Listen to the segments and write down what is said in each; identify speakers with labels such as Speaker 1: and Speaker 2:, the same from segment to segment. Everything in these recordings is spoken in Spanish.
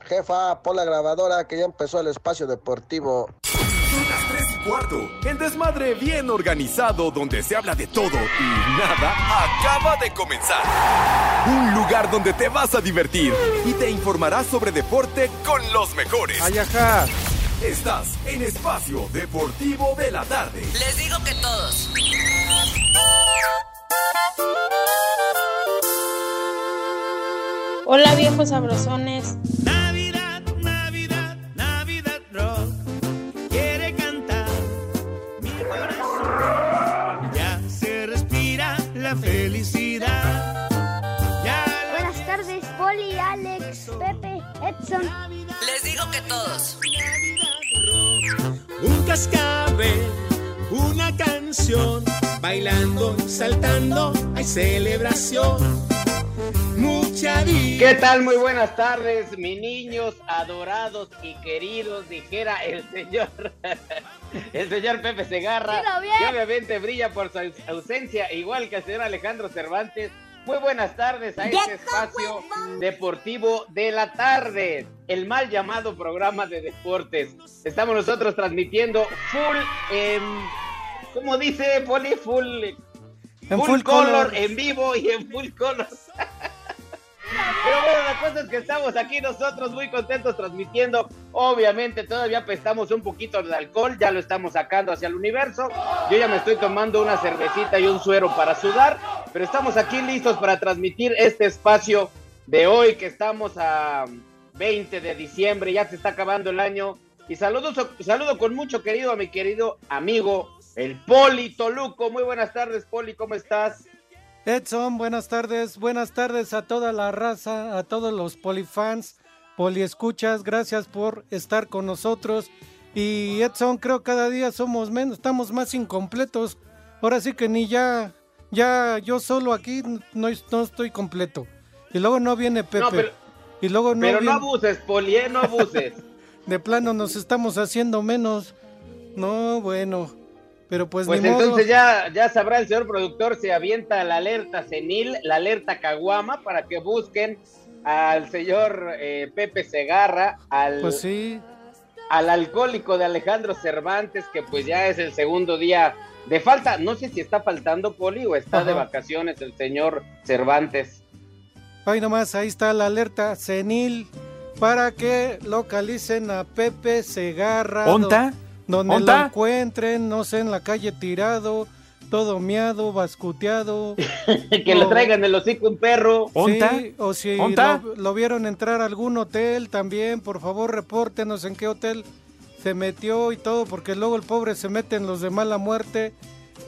Speaker 1: Jefa, pon la grabadora que ya empezó el espacio deportivo.
Speaker 2: Son las 3 y cuarto. El desmadre bien organizado donde se habla de todo y nada acaba de comenzar. Un lugar donde te vas a divertir y te informarás sobre deporte con los mejores.
Speaker 3: Ay, ajá.
Speaker 2: Estás en Espacio Deportivo de la Tarde.
Speaker 4: Les digo que todos.
Speaker 5: Hola viejos sabrosones.
Speaker 6: La felicidad.
Speaker 7: Buenas tardes, Poli, Alex, Pepe, Edson.
Speaker 4: Les digo que todos.
Speaker 6: un cascabel, una canción, bailando, saltando, hay celebración. Mucha.
Speaker 8: ¿Qué tal? Muy buenas tardes, mis niños adorados y queridos, dijera el señor, el señor Pepe Segarra, que obviamente brilla por su aus- ausencia, igual que el señor Alejandro Cervantes. Muy buenas tardes a este espacio deportivo de la tarde, el mal llamado programa de deportes. Estamos nosotros transmitiendo full, em, ¿cómo dice Poli? Full,
Speaker 3: En
Speaker 8: full,
Speaker 3: full
Speaker 8: color,
Speaker 3: color.
Speaker 8: en vivo y en full color. Pero bueno, la cosa es que estamos aquí nosotros muy contentos transmitiendo. Obviamente todavía apestamos un poquito de alcohol, ya lo estamos sacando hacia el universo. Yo ya me estoy tomando una cervecita y un suero para sudar, pero estamos aquí listos para transmitir este espacio de hoy que estamos a 20 de diciembre, ya se está acabando el año. Y saludos, saludo con mucho querido a mi querido amigo, el Poli Toluco. Muy buenas tardes, Poli, ¿cómo estás?
Speaker 3: Edson, buenas tardes. Buenas tardes a toda la raza, a todos los polifans, poliescuchas. Gracias por estar con nosotros. Y Edson, creo cada día somos menos, estamos más incompletos. Ahora sí que ni ya, ya yo solo aquí no, no estoy completo. Y luego no viene Pepe.
Speaker 8: No, pero-
Speaker 3: y luego no
Speaker 8: Pero no abuses, Poli, ¿eh? no abuses.
Speaker 3: de plano nos estamos haciendo menos. No, bueno. Pero pues,
Speaker 8: Pues
Speaker 3: ni modo.
Speaker 8: entonces ya, ya sabrá el señor productor, se avienta la alerta senil, la alerta caguama, para que busquen al señor eh, Pepe Segarra, al,
Speaker 3: Pues sí.
Speaker 8: al alcohólico de Alejandro Cervantes, que pues ya es el segundo día de falta. No sé si está faltando Poli o está de vacaciones el señor Cervantes.
Speaker 3: Ahí nomás, ahí está la alerta senil para que localicen a Pepe Segarra.
Speaker 9: ¿Onta?
Speaker 3: Do- Donde
Speaker 9: ¿Onta?
Speaker 3: lo encuentren, no sé, en la calle tirado, todo miado, bascuteado.
Speaker 8: que le
Speaker 3: Oh.
Speaker 8: traigan el hocico un perro.
Speaker 9: ¿Onta?
Speaker 3: Sí, o si
Speaker 9: ¿Onta?
Speaker 3: lo, lo vieron entrar a algún hotel también, por favor repórtenos en qué hotel se metió y todo, porque luego el pobre se mete en los de mala muerte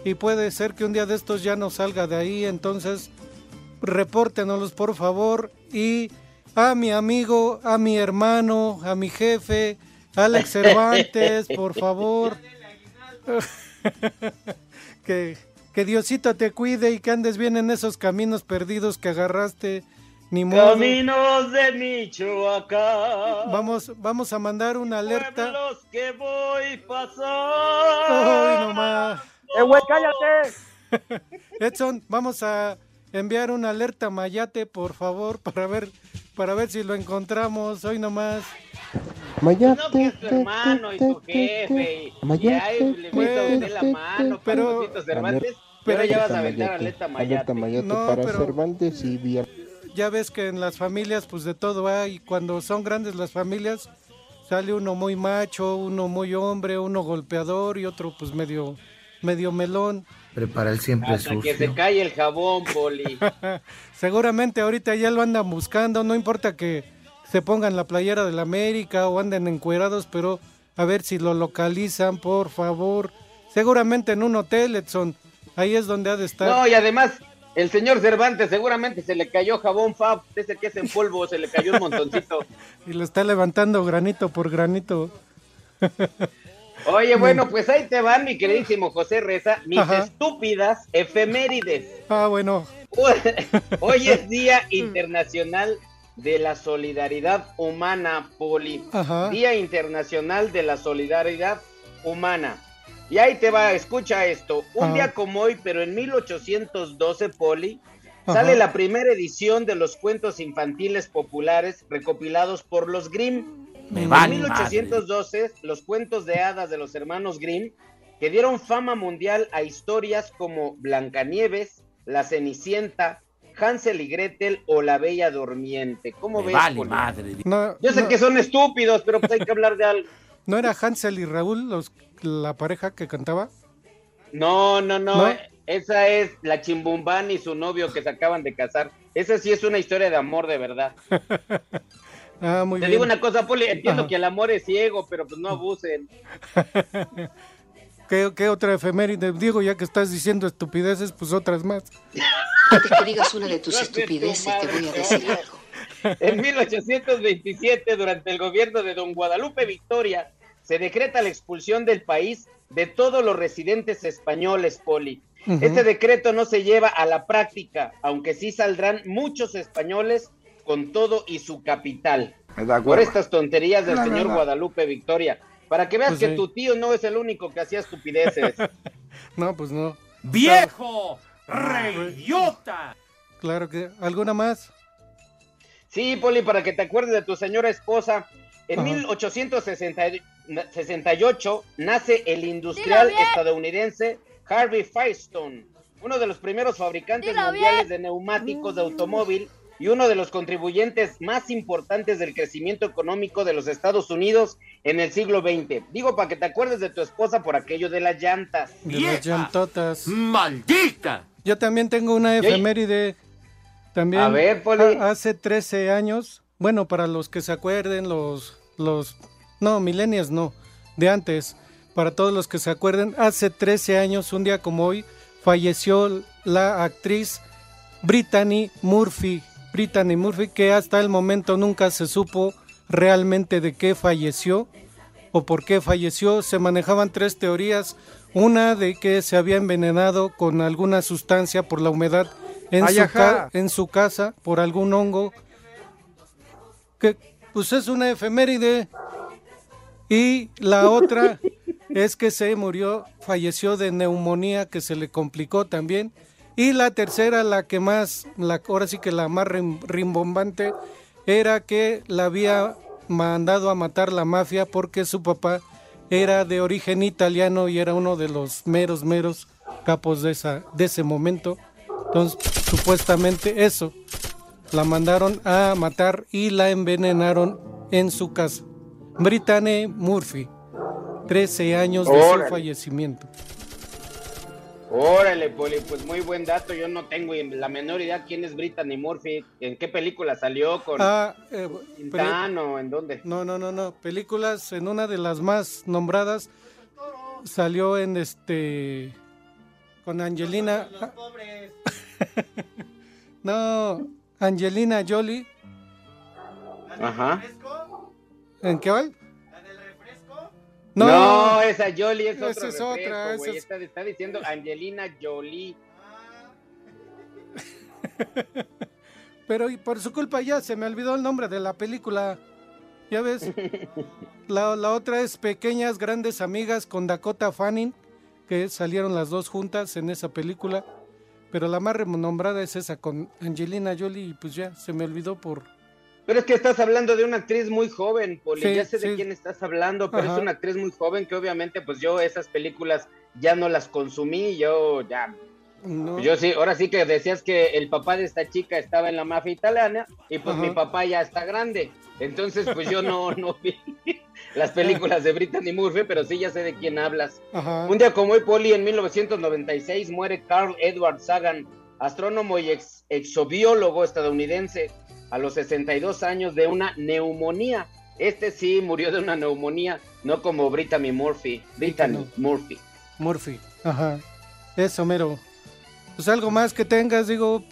Speaker 3: y puede ser que un día de estos ya no salga de ahí, entonces repórtenoslos por favor y a mi amigo, a mi hermano, a mi jefe, Alex Cervantes, por favor. que, que Diosito te cuide y que andes bien en esos caminos perdidos que agarraste. Ni modo.
Speaker 8: Caminos de Michoacán.
Speaker 3: Vamos, vamos a mandar una alerta.
Speaker 8: Pueblos que voy
Speaker 3: Ay,
Speaker 8: pasando.
Speaker 3: nomás.
Speaker 1: ¡Eh, güey, cállate!
Speaker 3: Edson, vamos a enviar una alerta a Mayate, por favor, para ver, para ver si lo encontramos hoy nomás.
Speaker 1: Mayate,
Speaker 8: No, que es tu hermano y tu jefe. Y, y ahí le meto a usted la mano,
Speaker 3: Pero-
Speaker 8: pero Cervantes.
Speaker 3: pero-
Speaker 8: ya vas a aventar aleta
Speaker 1: Alerta
Speaker 8: mayate.
Speaker 1: Mayate
Speaker 3: No,
Speaker 1: para
Speaker 3: pero-
Speaker 1: Cervantes y Villar.
Speaker 3: Ya ves que en las familias, pues de todo hay. Cuando son grandes las familias, sale uno muy macho, uno muy hombre, uno golpeador y otro, pues medio, medio melón.
Speaker 9: Prepara el siempre
Speaker 8: Hasta que se cae el jabón, Poli.
Speaker 3: Seguramente ahorita ya lo andan buscando, no importa que se pongan la playera del América o anden encuerados, pero a ver si lo localizan, por favor. Seguramente en un hotel, Edson, ahí es donde ha de estar.
Speaker 8: No, y además, el señor Cervantes seguramente se le cayó jabón Fab, ese que es en polvo, se le cayó un montoncito.
Speaker 3: Y lo está levantando granito por granito.
Speaker 8: Oye, bueno, pues ahí te van, mi queridísimo José Reza, mis
Speaker 3: Ajá.
Speaker 8: estúpidas efemérides.
Speaker 3: Ah, bueno.
Speaker 8: Hoy es Día Internacional de la Solidaridad Humana, Poli.
Speaker 3: Ajá.
Speaker 8: Día Internacional de la Solidaridad Humana. Y ahí te va, escucha esto. Un
Speaker 3: Ajá.
Speaker 8: día como hoy, pero en 1812, Poli,
Speaker 3: Ajá.
Speaker 8: sale la primera edición de los cuentos infantiles populares recopilados por los Grimm.
Speaker 9: Me
Speaker 8: En
Speaker 9: vale
Speaker 8: 1812, los cuentos de hadas de los hermanos Grimm que dieron fama mundial a historias como Blancanieves, La Cenicienta, Hansel y Gretel o La Bella Durmiente. ¿Cómo
Speaker 9: Me
Speaker 8: ves?
Speaker 9: vale
Speaker 8: Poli?
Speaker 9: madre.
Speaker 3: No,
Speaker 8: Yo sé
Speaker 3: no-
Speaker 8: que son estúpidos, pero pues hay que hablar de algo.
Speaker 3: ¿No era Hansel y Raúl los, la pareja que cantaba?
Speaker 8: No, no, no,
Speaker 3: ¿No?
Speaker 8: Esa es la Chimbumbán y su novio que se acaban de casar. Esa sí es una historia de amor de verdad.
Speaker 3: Ah, muy
Speaker 8: Te
Speaker 3: bien.
Speaker 8: digo una cosa, Poli, entiendo
Speaker 3: Ajá.
Speaker 8: que el amor es ciego, pero pues no abusen.
Speaker 3: ¿Qué, qué otra efeméride? Diego, ya que estás diciendo estupideces, pues otras más.
Speaker 10: Antes que digas una de tus
Speaker 8: No sé tu
Speaker 10: estupideces, te voy a decir algo.
Speaker 8: En 1827, durante el gobierno de don Guadalupe Victoria, se decreta la expulsión del país de todos los residentes españoles, Poli. Este decreto no se lleva a la práctica, aunque sí saldrán muchos españoles con todo y su capital. Por estas tonterías del señor
Speaker 3: no.
Speaker 8: Guadalupe Victoria. Para que veas
Speaker 3: Pues
Speaker 8: que
Speaker 3: sí.
Speaker 8: tu tío no es el único que hacía estupideces.
Speaker 3: No, pues no.
Speaker 9: ¡Viejo! ¡Reyota!
Speaker 3: Claro que. ¿Alguna más?
Speaker 8: Sí, Poli, para que te acuerdes de tu señora esposa. En
Speaker 3: Ajá.
Speaker 8: 1868 nace el industrial estadounidense Harvey Firestone, uno de los primeros fabricantes
Speaker 7: Dilo
Speaker 8: mundiales de neumáticos de automóvil y uno de los contribuyentes más importantes del crecimiento económico de los Estados Unidos en el siglo XX. Digo para que te acuerdes de tu esposa por aquello de las llantas.
Speaker 3: De las
Speaker 9: ¡Vieja!
Speaker 3: llantotas.
Speaker 9: ¡Maldita!
Speaker 3: Yo también tengo una efeméride. También.
Speaker 8: A ver, Poli.
Speaker 3: ha- Hace 13 años. Bueno, para los que se acuerden, los. los no, millennials no. De antes. Para todos los que se acuerden, hace 13 años, un día como hoy, falleció la actriz Brittany Murphy. Brittany Murphy, que hasta el momento nunca se supo realmente de qué falleció o por qué falleció. Se manejaban tres teorías. Una de que se había envenenado con alguna sustancia por la humedad en,
Speaker 11: Ay,
Speaker 3: su, ca- en su casa, por algún hongo. Que pues es una efeméride. Y la otra es que se murió, falleció de neumonía que se le complicó también. Y la tercera, la que más, la, ahora sí que la más rim- rimbombante, era que la había mandado a matar la mafia porque su papá era de origen italiano y era uno de los meros, meros capos de, esa, de ese momento. Entonces, supuestamente eso, la mandaron a matar y la envenenaron en su casa. Brittany Murphy, 13 años de su fallecimiento.
Speaker 8: Órale, Poli, pues muy buen dato. Yo no tengo la menor idea quién es Brittany Murphy, en qué película salió con
Speaker 3: Ah, eh,
Speaker 8: en dónde.
Speaker 3: no, no, no, no. Películas en una de las más nombradas salió en este con Angelina. no, Angelina Jolie.
Speaker 8: Ajá.
Speaker 3: ¿En qué va?
Speaker 8: No, esa Jolie es
Speaker 3: Esa
Speaker 8: otra.
Speaker 3: es otra, esa es-
Speaker 8: Está, está diciendo Angelina Jolie.
Speaker 3: Pero y por su culpa ya se me olvidó el nombre de la película. Ya ves. La, la otra es Pequeñas Grandes Amigas con Dakota Fanning, que salieron las dos juntas en esa película. Pero la más renombrada es esa con Angelina Jolie y pues ya se me olvidó por...
Speaker 8: Pero es que estás hablando de una actriz muy joven, Poli.
Speaker 3: Sí,
Speaker 8: ya sé de quién estás hablando, pero
Speaker 3: Ajá.
Speaker 8: es una actriz muy joven que obviamente, pues yo esas películas ya no las consumí. Yo ya
Speaker 3: No,
Speaker 8: Yo sí, ahora sí que decías que el papá de esta chica estaba en la mafia italiana y pues
Speaker 3: Ajá.
Speaker 8: mi papá ya está grande. Entonces, pues yo no, no vi las películas de Brittany Murphy, pero sí ya sé de quién hablas.
Speaker 3: Ajá.
Speaker 8: Un día como hoy, Poli, en 1996 muere Carl Edward Sagan, astrónomo y ex- exobiólogo estadounidense, a los 62 años de una neumonía. Este sí murió de una neumonía, no como Brittany Murphy. Brittany. Murphy.
Speaker 3: Murphy. Ajá. Eso, mero. Pues algo más que tengas, digo,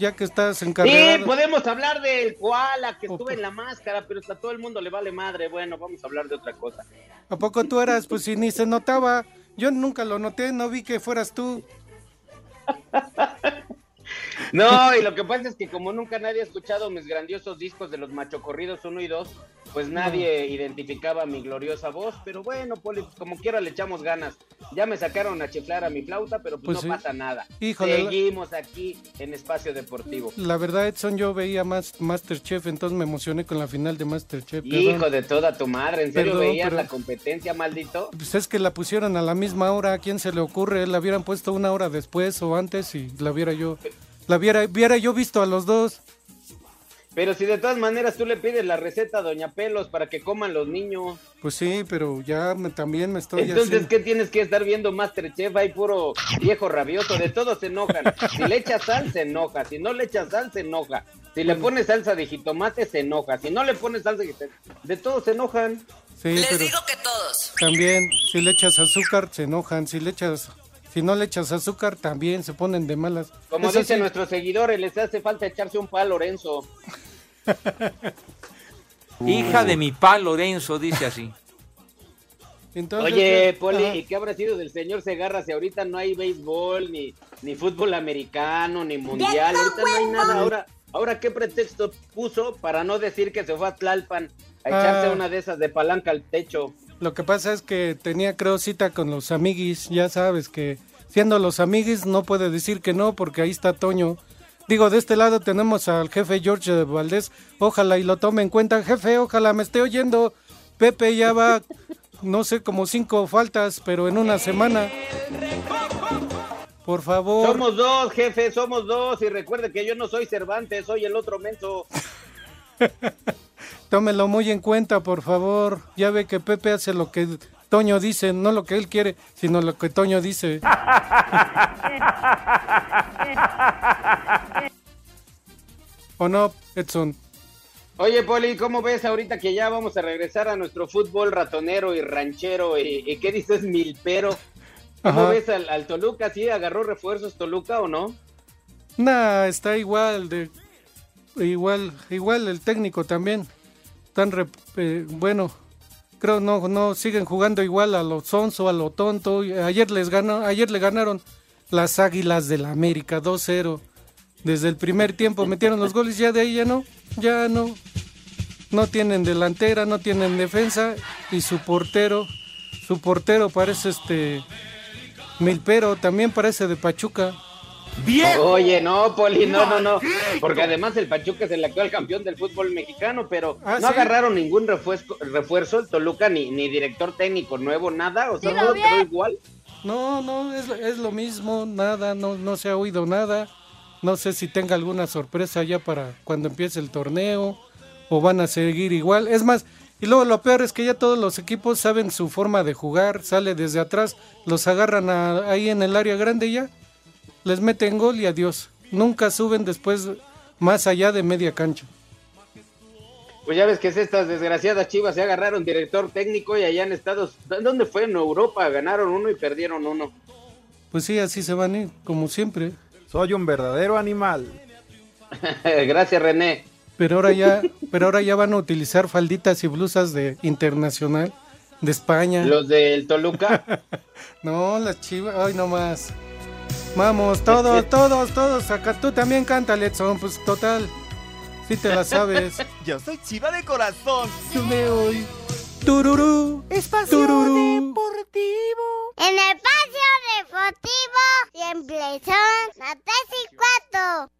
Speaker 3: ya que estás
Speaker 8: Sí,
Speaker 3: encargado.
Speaker 8: podemos hablar del koala que estuve en la máscara, pero a todo el mundo le vale madre. Bueno, vamos a hablar de otra cosa.
Speaker 3: ¿A poco tú eras? Pues si ni se notaba. Yo nunca lo noté, no vi que fueras tú.
Speaker 8: No, y lo que pasa es que como nunca nadie ha escuchado mis grandiosos discos de los machocorridos 1 y 2, pues nadie identificaba mi gloriosa voz, pero bueno, Poli, como quiera le echamos ganas. Ya me sacaron a chiflar a mi flauta, pero pues,
Speaker 3: Pues
Speaker 8: no
Speaker 3: sí.
Speaker 8: pasa nada.
Speaker 3: Híjole, la-
Speaker 8: Seguimos aquí en Espacio Deportivo.
Speaker 3: La verdad, Edson, yo veía más Masterchef, entonces me emocioné con la final de Masterchef. perdón.
Speaker 8: Hijo de toda tu madre, ¿en serio
Speaker 3: Perdón,
Speaker 8: veías
Speaker 3: pero-
Speaker 8: la competencia, maldito?
Speaker 3: Pues es que la pusieron a la misma hora, ¿a quién se le ocurre? La hubieran puesto una hora después o antes y la viera yo. La viera, viera yo visto a los dos.
Speaker 8: Pero si de todas maneras tú le pides la receta a Doña Pelos para que coman los niños,
Speaker 3: Pues sí, pero ya me- también me estoy
Speaker 8: entonces
Speaker 3: así.
Speaker 8: ¿qué tienes que estar viendo Masterchef? Hay puro viejo rabioso, de todos se enojan. Si le echas sal, se enoja. Si no le echas sal, se enoja. Si le pones salsa de jitomate, se enoja. Si no le pones salsa de jitomate, de todos se enojan.
Speaker 3: Sí,
Speaker 4: Les
Speaker 3: pero
Speaker 4: digo que todos.
Speaker 3: también si le echas azúcar se enojan, si le echas si no le echas azúcar también se ponen de malas.
Speaker 8: Como
Speaker 3: Eso
Speaker 8: dicen
Speaker 3: sí,
Speaker 8: nuestros seguidores, les hace falta echarse un palo, Lorenzo.
Speaker 11: Hija de mi pa Lorenzo, dice así.
Speaker 3: entonces,
Speaker 8: Oye. Poli. ¿y qué habrá sido del señor Segarra si ahorita no hay béisbol, ni, ni fútbol americano, ni mundial? Ahorita no hay nada. Ahora, ahora ¿qué pretexto puso para no decir que se fue a Tlalpan a echarse
Speaker 3: Ah.
Speaker 8: una de esas de palanca al techo?
Speaker 3: Lo que pasa es que tenía creo cita con los amiguis, ya sabes que siendo los amiguis no puede decir que no porque ahí está Toño. Digo, de este lado tenemos al jefe George Valdés, ojalá y lo tome en cuenta, jefe, ojalá me esté oyendo. Pepe ya va, no sé, como cinco faltas, pero en una semana. Por favor.
Speaker 8: Somos dos, jefe, somos dos. Y recuerde que yo no soy Cervantes, soy el otro menso.
Speaker 3: Tómelo muy en cuenta, por favor. Ya ve que Pepe hace lo que Toño dice, no lo que él quiere, sino lo que Toño dice. ¿O no, Edson?
Speaker 8: Oye, Poli, ¿cómo ves ahorita que ya vamos a regresar a nuestro fútbol ratonero y ranchero? ¿Y, y qué dices, milpero? ¿Cómo
Speaker 3: Ajá.
Speaker 8: ves al, al Toluca? ¿Sí agarró refuerzos Toluca o no?
Speaker 3: Nah, está igual de igual igual el técnico también. Rep- eh, bueno, creo no no siguen jugando igual a lo sonso, a lo tonto. Ayer les ganó, ayer le ganaron las Águilas del América 2-0. Desde el primer tiempo metieron los goles, ya de ahí ya no, ya no. No tienen delantera, no tienen defensa y su portero, su portero parece este Milpero, también parece de Pachuca.
Speaker 8: Oye, no, Poli, no, no, no. Porque además el Pachuca es el actual campeón del fútbol mexicano, pero
Speaker 3: Ah,
Speaker 8: no
Speaker 3: ¿sí?
Speaker 8: agarraron ningún refuerzo, refuerzo el Toluca, ni, ni director técnico nuevo, nada. O sea,
Speaker 7: bien.
Speaker 8: quedó igual.
Speaker 3: No, no, es, es lo mismo, nada, no, no se ha oído nada. No sé si tenga alguna sorpresa ya para cuando empiece el torneo o van a seguir igual. Es más, y luego lo peor es que ya todos los equipos saben su forma de jugar, sale desde atrás, los agarran a- ahí en el área grande ya, les meten gol y adiós. Nunca suben después más allá de media cancha.
Speaker 8: Pues ya ves que es estas desgraciadas chivas se agarraron director técnico y allá en Estados ¿Dónde fue? En Europa ganaron uno y perdieron uno.
Speaker 3: Pues sí, así se van a ir, como siempre.
Speaker 12: Soy un verdadero animal.
Speaker 8: Gracias, René.
Speaker 3: Pero ahora ya, pero ahora ya van a utilizar falditas y blusas de internacional de España.
Speaker 8: Los del Toluca.
Speaker 3: No, las chivas, ay no más. Vamos, todos, todos, todos, acá tú también canta, Letson, pues total. Si te la sabes.
Speaker 13: Yo soy chiva de corazón.
Speaker 3: Yo me voy. Tururú.
Speaker 13: Espacio
Speaker 3: tururú.
Speaker 7: En el espacio deportivo siempre son las tres y cuatro.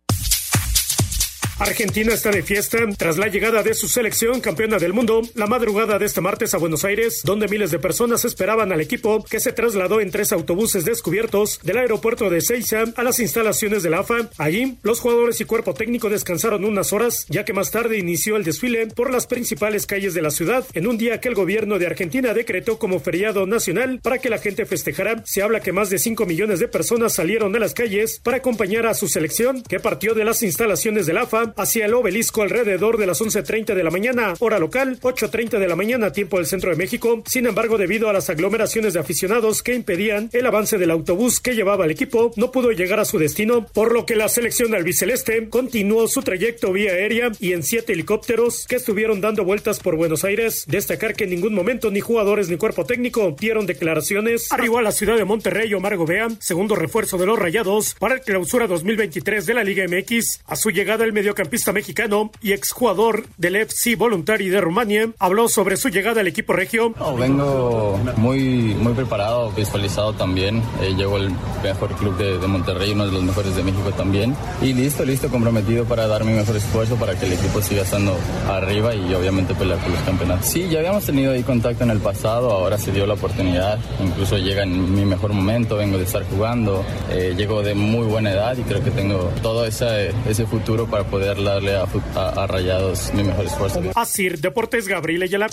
Speaker 14: Argentina está de fiesta tras la llegada de su selección campeona del mundo la madrugada de este martes a Buenos Aires, donde miles de personas esperaban al equipo que se trasladó en tres autobuses descubiertos del aeropuerto de Seiza a las instalaciones de la AFA. Allí, los jugadores y cuerpo técnico descansaron unas horas, ya que más tarde inició el desfile por las principales calles de la ciudad en un día que el gobierno de Argentina decretó como feriado nacional para que la gente festejara. Se habla que más de 5 millones de personas salieron a las calles para acompañar a su selección, que partió de las instalaciones de la AFA hacia el obelisco alrededor de las 11.30 de la mañana, hora local, 8.30 de la mañana, tiempo del centro de México. Sin embargo, debido a las aglomeraciones de aficionados que impedían el avance del autobús que llevaba al equipo, no pudo llegar a su destino, por lo que la selección albiceleste continuó su trayecto vía aérea y en siete helicópteros que estuvieron dando vueltas por Buenos Aires. Destacar que en ningún momento ni jugadores ni cuerpo técnico dieron declaraciones. Arribó a la ciudad de Monterrey Omar Gobea, segundo refuerzo de los Rayados para el clausura 2023 de la Liga MX. A su llegada el mediocampista mexicano y exjugador del FC Voluntari de Rumania habló sobre su llegada al equipo regio.
Speaker 15: No, vengo muy, muy preparado, visualizado también. Eh, llego al mejor club de, de Monterrey, uno de los mejores de México también. Y listo, listo, comprometido para dar mi mejor esfuerzo para que el equipo siga estando arriba y obviamente pelear por los campeonatos. Sí, ya habíamos tenido ahí contacto en el pasado, ahora se dio la oportunidad. Incluso llega en mi mejor momento, vengo de estar jugando, eh, llego de muy buena edad y creo que tengo todo ese, ese futuro para poder darle a, a, a Rayados mi mejor esfuerzo.
Speaker 14: Así, Deportes Gabriel Ayala.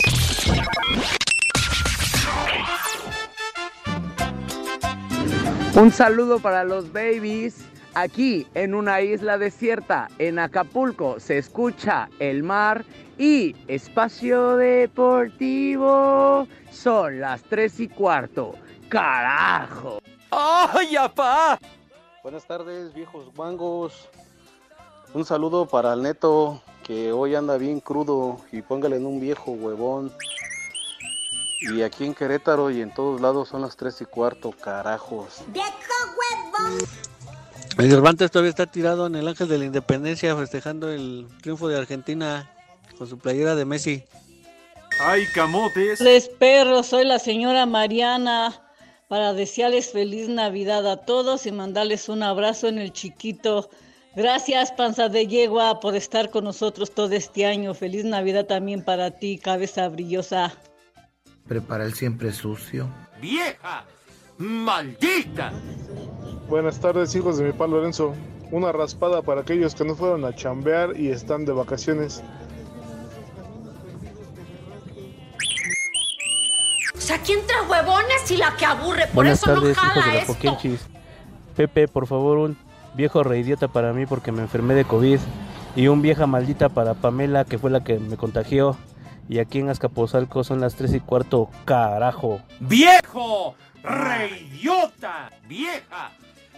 Speaker 16: Un saludo para los babies. Aquí en una isla desierta, en Acapulco, se escucha el mar y espacio deportivo. Son las tres y cuarto. ¡Carajo!
Speaker 17: ¡Ay, apá!
Speaker 18: Buenas tardes, viejos guangos. Un saludo para el neto que hoy anda bien crudo y póngale en un viejo huevón. Y aquí en Querétaro y en todos lados son las tres y cuarto, carajos.
Speaker 7: ¡Viejo huevón!
Speaker 19: El Cervantes todavía está tirado en el Ángel de la Independencia festejando el triunfo de Argentina con su playera de Messi.
Speaker 9: ¡Ay, camotes!
Speaker 20: Les perros, soy la señora Mariana para desearles feliz Navidad a todos y mandarles un abrazo en el chiquito. Gracias, panza de yegua, por estar con nosotros todo este año. Feliz Navidad también para ti, cabeza brillosa.
Speaker 21: Prepara el siempre sucio.
Speaker 9: ¡Vieja! ¡Maldita!
Speaker 22: Buenas tardes, hijos de mi pa Lorenzo. Una raspada para aquellos que no fueron a chambear y están de vacaciones.
Speaker 23: O sea, aquí entra huevones y la que aburre, por
Speaker 24: Buenas
Speaker 23: eso
Speaker 24: tardes,
Speaker 23: no
Speaker 24: hijos
Speaker 23: jala
Speaker 24: de la
Speaker 23: esto.
Speaker 24: Poquenchis. Pepe, por favor, un viejo reidiota para mí porque me enfermé de COVID. Y un vieja maldita para Pamela, que fue la que me contagió. Y aquí en Azcapotzalco son las 3 y cuarto, carajo.
Speaker 9: ¡Viejo! ¡Reidiota! ¡Vieja!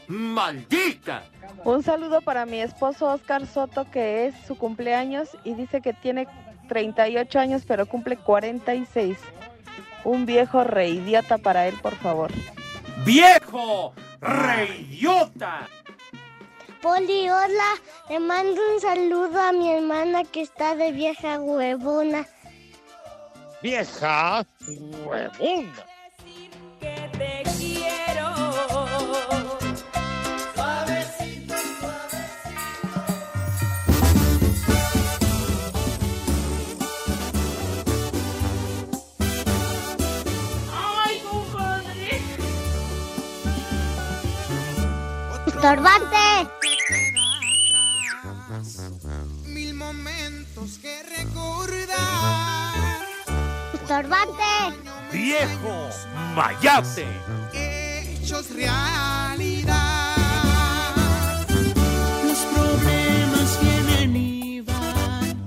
Speaker 9: ¡Maldita!
Speaker 25: Un saludo para mi esposo Oscar Soto, que es su cumpleaños y dice que tiene 38 años, pero cumple 46. Un viejo reidiota para él, por favor.
Speaker 9: ¡Viejo! ¡Reidiota!
Speaker 7: Poli, hola. Le mando un saludo a mi hermana que está de vieja huevona.
Speaker 26: Vieja huevona.
Speaker 23: Te quiero.
Speaker 6: Suavecito,
Speaker 23: Ay, compadre.
Speaker 7: ¡Estorbante! ¡Estorbante!
Speaker 9: ¡Viejo! ¡Mayate!
Speaker 6: Hechos realidad. Los problemas vienen y van.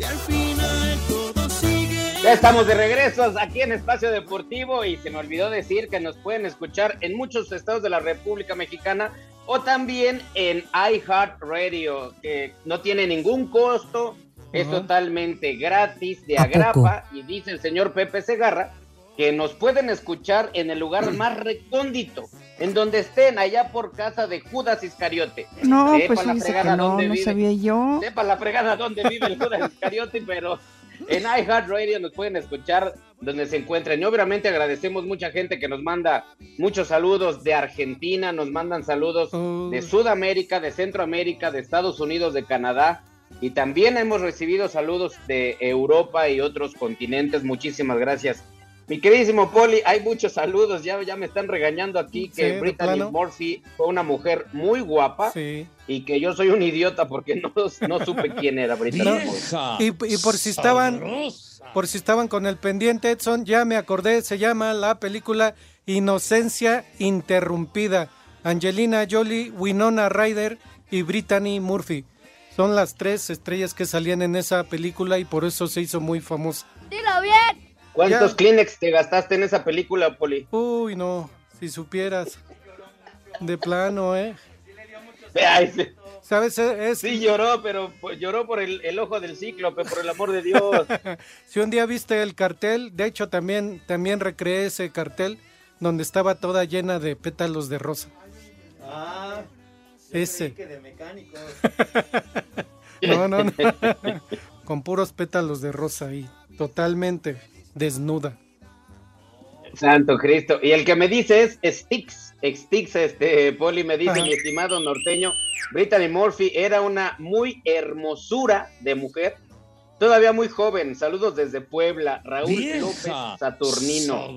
Speaker 6: Y al final todo sigue.
Speaker 8: Ya estamos de regreso aquí en Espacio Deportivo y se me olvidó decir que nos pueden escuchar en muchos estados de la República Mexicana o también en iHeartRadio, que no tiene ningún costo, es totalmente gratis, de
Speaker 27: ¿A
Speaker 8: agrapa, y dice el señor Pepe Segarra que nos pueden escuchar en el lugar más recóndito, en donde estén, allá por casa de Judas Iscariote.
Speaker 28: No,
Speaker 8: Sepa
Speaker 28: pues
Speaker 8: la fregada
Speaker 28: que no,
Speaker 8: dónde
Speaker 28: no
Speaker 8: vive.
Speaker 28: sabía yo.
Speaker 8: Sepa la fregada dónde vive el Judas Iscariote, pero en iHeartRadio nos pueden escuchar donde se encuentren. Y obviamente agradecemos mucha gente que nos manda muchos saludos de Argentina, nos mandan saludos de Sudamérica, de Centroamérica, de Estados Unidos, de Canadá. Y también hemos recibido saludos de Europa y otros continentes. Muchísimas gracias. Mi queridísimo Poli, hay muchos saludos, ya, ya me están regañando aquí
Speaker 3: Sí,
Speaker 8: que
Speaker 3: de
Speaker 8: Brittany. Murphy fue una mujer muy guapa y que yo soy un idiota porque no, no supe quién era Brittany Murphy.
Speaker 3: Y, y por si estaban por si estaban con el pendiente Edson, ya me acordé, se llama la película Inocencia interrumpida. Angelina Jolie, Winona Ryder y Brittany Murphy. Son las tres estrellas que salían en esa película y por eso se hizo muy famosa.
Speaker 7: Dilo bien.
Speaker 8: ¿Cuántos
Speaker 3: Ya.
Speaker 8: Kleenex te gastaste en esa película, Poli?
Speaker 3: Uy, no, si supieras. De plano, ¿eh?
Speaker 8: Ay, sí.
Speaker 3: ¿Sabes? Es,
Speaker 8: Sí lloró, pero pues, lloró por el, el ojo del cíclope, por el amor de Dios.
Speaker 3: si un día viste el cartel, de hecho también, también recreé ese cartel donde estaba toda llena de pétalos de rosa.
Speaker 29: Ah,
Speaker 3: Ese.
Speaker 29: de mecánicos.
Speaker 3: No, no, no. Con puros pétalos de rosa ahí, totalmente desnuda.
Speaker 8: Santo Cristo. Y el que me dice es Stix. Stix, este, Poli me dice,
Speaker 3: Ajá.
Speaker 8: mi estimado norteño, Brittany Murphy era una muy hermosura de mujer, todavía muy joven. Saludos desde Puebla, Raúl
Speaker 9: Vieja
Speaker 8: López Saturnino.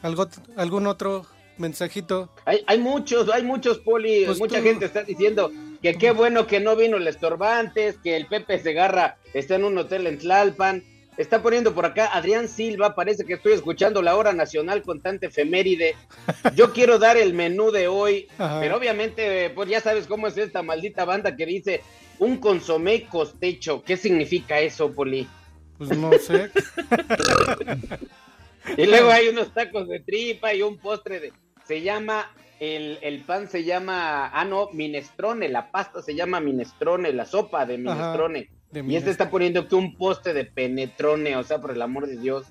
Speaker 3: ¿Algo, ¿Algún otro mensajito?
Speaker 8: Hay, hay muchos, hay muchos, Poli.
Speaker 3: Pues
Speaker 8: Mucha
Speaker 3: tú-
Speaker 8: gente está diciendo que qué bueno que no vino el Estorbantes, que el Pepe Segarra está en un hotel en Tlalpan. Está poniendo por acá Adrián Silva, parece que estoy escuchando la hora nacional con tanta efeméride. Yo quiero dar el menú de hoy,
Speaker 3: Ajá.
Speaker 8: pero obviamente, pues ya sabes cómo es esta maldita banda que dice un consomé costecho. ¿Qué significa eso, Poli?
Speaker 3: Pues no sé.
Speaker 8: Y luego hay unos tacos de tripa y un postre de... Se llama, el, el pan se llama, ah no, minestrone, la pasta se llama minestrone, la sopa de minestrone.
Speaker 3: de
Speaker 8: y este está poniendo que un postre de penetrone, o sea, por el amor de Dios.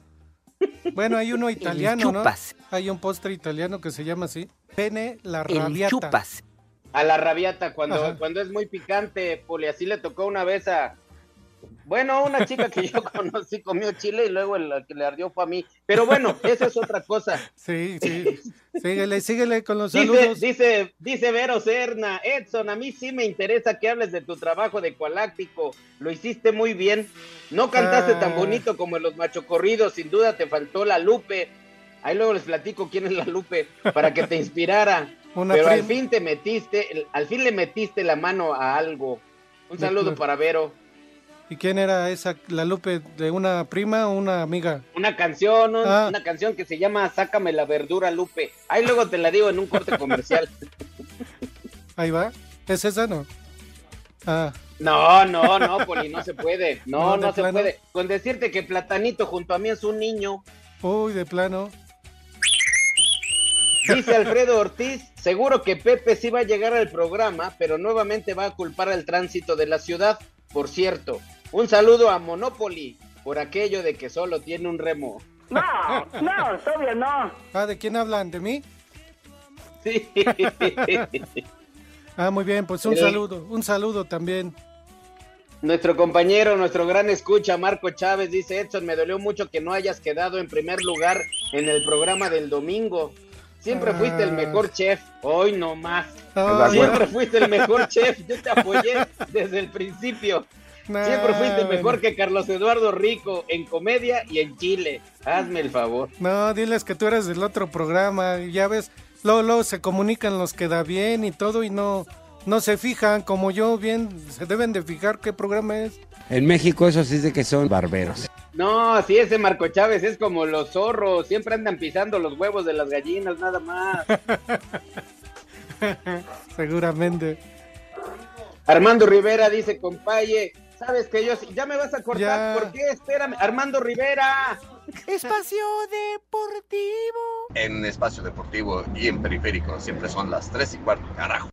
Speaker 3: Bueno, hay uno italiano, ¿no?
Speaker 8: chupas.
Speaker 3: Hay un postre italiano que se llama así. Pene la
Speaker 8: El
Speaker 3: rabiata.
Speaker 8: chupas. A la rabiata, cuando,
Speaker 3: Ajá.
Speaker 8: cuando es muy picante, Poli, así le tocó una vez a... Bueno, una chica que yo conocí comió chile y luego el que le ardió fue a mí. Pero bueno, esa es otra cosa.
Speaker 3: Sí, sí. Síguele, síguele con los
Speaker 8: Dice,
Speaker 3: saludos.
Speaker 8: dice, dice Vero Serna, Edson, a mí sí me interesa que hables de tu trabajo de Coaláctico. Lo hiciste muy bien. No cantaste
Speaker 3: Ah.
Speaker 8: tan bonito como en los machocorridos, sin duda te faltó la Lupe. Ahí luego les platico quién es la Lupe para que te inspirara.
Speaker 3: Una
Speaker 8: Pero al fin te metiste, al fin le metiste la mano a algo. Un saludo para Vero.
Speaker 3: ¿Y quién era esa, la Lupe, de una prima o una amiga?
Speaker 8: Una canción, un-
Speaker 3: Ah.
Speaker 8: una canción que se llama Sácame la verdura, Lupe. Ahí luego te la digo en un corte comercial.
Speaker 3: Ahí va. ¿Es esa, no? Ah,
Speaker 8: No, no, no, Poli, no se puede. No,
Speaker 3: No,
Speaker 8: se
Speaker 3: plano.
Speaker 8: puede. Con decirte que Platanito junto a mí es un niño.
Speaker 3: uy, de plano.
Speaker 8: Dice Alfredo Ortiz, seguro que Pepe sí va a llegar al programa, pero nuevamente va a culpar al tránsito de la ciudad. Por cierto, un saludo a Monopoly por aquello de que solo tiene un remo.
Speaker 30: No, no, todavía no.
Speaker 3: Ah, ¿de quién hablan? ¿De mí?
Speaker 8: Sí.
Speaker 3: Ah, muy bien, pues un
Speaker 8: Sí.
Speaker 3: saludo, un saludo también.
Speaker 8: Nuestro compañero, nuestro gran escucha, Marco Chávez, dice, Edson, me dolió mucho que no hayas quedado en primer lugar en el programa del domingo. Siempre fuiste el mejor chef, hoy no más.
Speaker 3: Ay.
Speaker 8: Siempre fuiste el mejor chef, yo te apoyé desde el principio. Siempre fuiste mejor que Carlos Eduardo Rico en comedia y en Chile. Hazme el favor.
Speaker 3: No, diles que tú eres del otro programa, ya ves, luego, luego se comunican los que da bien y todo y no, no se fijan como yo bien, se deben de fijar qué programa es.
Speaker 31: En México eso sí de que son barberos.
Speaker 8: No, si ese Marco Chávez es como los zorros, siempre andan pisando los huevos de las gallinas, nada más.
Speaker 3: Seguramente.
Speaker 8: Armando Rivera dice, compaye, sabes que yo sí- ya me vas a cortar,
Speaker 3: Ya.
Speaker 8: ¿por qué? Espérame, Armando Rivera.
Speaker 6: Espacio Deportivo.
Speaker 32: En espacio deportivo y en periférico siempre son las 3 y cuarto, carajo.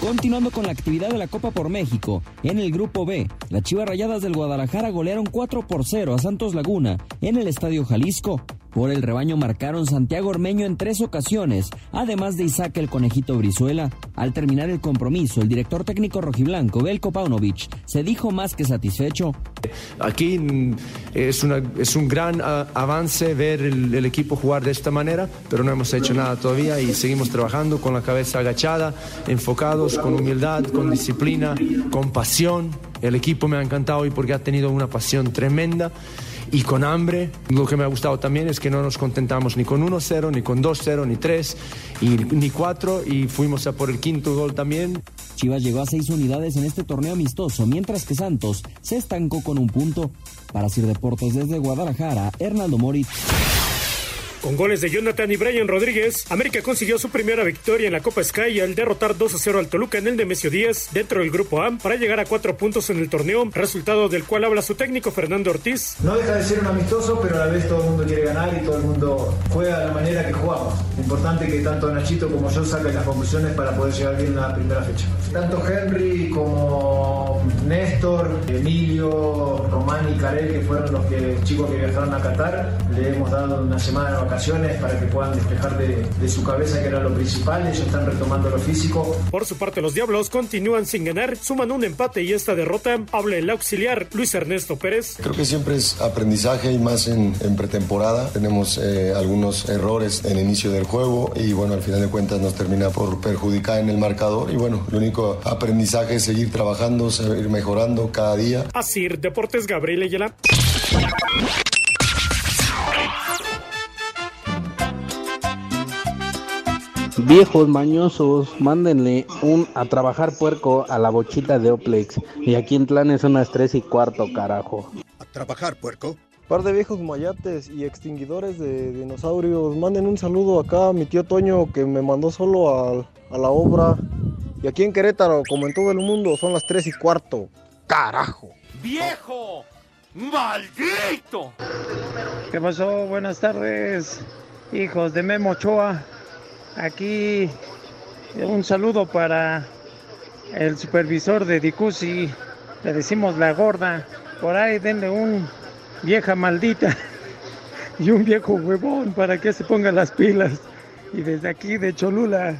Speaker 33: Continuando con la actividad de la Copa por México, en el Grupo B, las Chivas Rayadas del Guadalajara golearon 4 por 0 a Santos Laguna en el Estadio Jalisco. Por el rebaño marcaron Santiago Ormeño en tres ocasiones, además de Isaac el Conejito Brizuela. Al terminar el compromiso, el director técnico rojiblanco, Belko Paunovic, se dijo más que satisfecho.
Speaker 26: Aquí mm, es, es un gran ah, avance ver el, el equipo jugar de esta manera, pero no hemos hecho nada todavía y seguimos trabajando con la cabeza agachada, enfocados, con humildad, con disciplina, con pasión. El equipo me ha encantado hoy porque ha tenido una pasión tremenda y con hambre. Lo que me ha gustado también es que no nos contentamos ni con 1-0, ni con 2-0, ni 3, y, ni 4 y fuimos a por el quinto gol también.
Speaker 33: Chivas llegó a seis unidades en este torneo amistoso, mientras que Santos se estancó con un punto. Para Sir Deportes desde Guadalajara, Hernaldo Moritz.
Speaker 34: Con goles de Jonathan y Brian Rodríguez, América consiguió su primera victoria en la Copa Sky al derrotar 2 a 0 al Toluca en el Nemesio 10 dentro del grupo A para llegar a cuatro puntos en el torneo, resultado del cual habla su técnico Fernando Ortiz.
Speaker 35: No deja de ser un amistoso, pero a la vez todo el mundo quiere ganar y todo el mundo juega de la manera que jugamos. Importante que tanto Nachito como yo saquen las conclusiones para poder llegar bien a la primera fecha. Tanto Henry como Néstor, Emilio, Román y Karel, que fueron los que, chicos que viajaron a Qatar, le hemos dado una semana de vacaciones para que puedan despejar de, de su cabeza, que era lo principal. Ellos están retomando lo físico.
Speaker 34: Por su parte, los Diablos continúan sin ganar, suman un empate y esta derrota habla el auxiliar Luis Ernesto Pérez.
Speaker 36: Creo que siempre es aprendizaje y más en, en pretemporada. Tenemos eh, algunos errores en el inicio del juego y bueno, al final de cuentas nos termina por perjudicar en el marcador y bueno, el único aprendizaje es seguir trabajando, seguir mejorando cada día.
Speaker 34: Así, Deportes Gabriel Ayala.
Speaker 37: Viejos mañosos, mándenle un a trabajar puerco a la bochita de Oplex. Y aquí en Tlanes son las 3 y cuarto, carajo.
Speaker 38: A trabajar puerco.
Speaker 39: Par de viejos mayates y extinguidores de dinosaurios, manden un saludo acá a mi tío Toño que me mandó solo a, a la obra. Y aquí en Querétaro, como en todo el mundo, son las 3 y cuarto. ¡Carajo!
Speaker 9: ¡Viejo! ¡Maldito!
Speaker 27: ¿Qué pasó? Buenas tardes, hijos de Memo Ochoa. Aquí un saludo para el supervisor de Dicusi. Le decimos la gorda. Por ahí denle un vieja maldita y un viejo huevón para que se pongan las pilas. Y desde aquí de Cholula,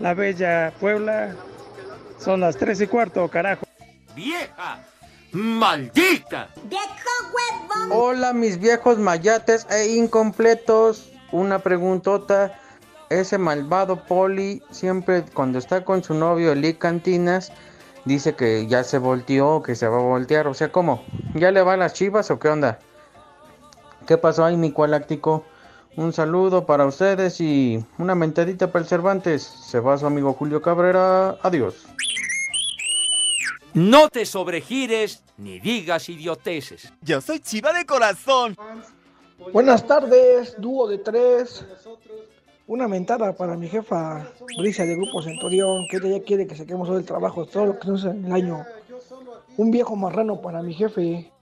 Speaker 27: la bella Puebla, son las tres y cuarto, carajo.
Speaker 9: ¡Vieja! ¡Maldita!
Speaker 37: Hola mis viejos mayates e incompletos. Una preguntota. Ese malvado Poli siempre cuando está con su novio Eli Cantinas dice que ya se volteó, que se va a voltear. O sea, ¿cómo? ¿Ya le va a las chivas o qué onda? ¿Qué pasó ahí, mi cualáctico? Un saludo para ustedes y una mentadita para el Cervantes. Se va su amigo Julio Cabrera. Adiós.
Speaker 9: No te sobregires ni digas idioteces.
Speaker 28: Yo soy chiva de corazón.
Speaker 40: Buenas tardes, dúo de tres. Una mentada para mi jefa Bricia de Grupo Centurión, que ella ya quiere que saquemos todo el trabajo, todo lo que nos en el año. Un viejo marrano para mi jefe.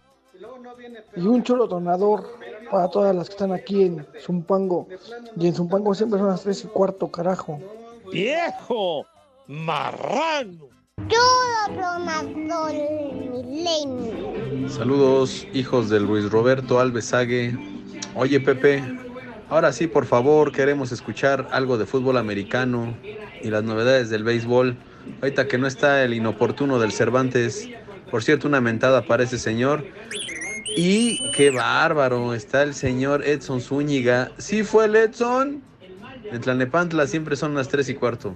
Speaker 40: Y un chulo donador para todas las que están aquí en Zumpango. Y en Zumpango siempre son las tres y cuarto, carajo.
Speaker 9: ¡Viejo! ¡Marrano!
Speaker 41: Saludos, hijos del Luis Roberto Alvesague. Oye, Pepe, ahora sí, por favor, queremos escuchar algo de fútbol americano y las novedades del béisbol. Ahorita que no está el inoportuno del Cervantes. Por cierto, una mentada para ese señor. Y qué bárbaro, está el señor Edson Zúñiga. ¿Sí fue el Edson? En Tlanepantla siempre son las 3 y cuarto.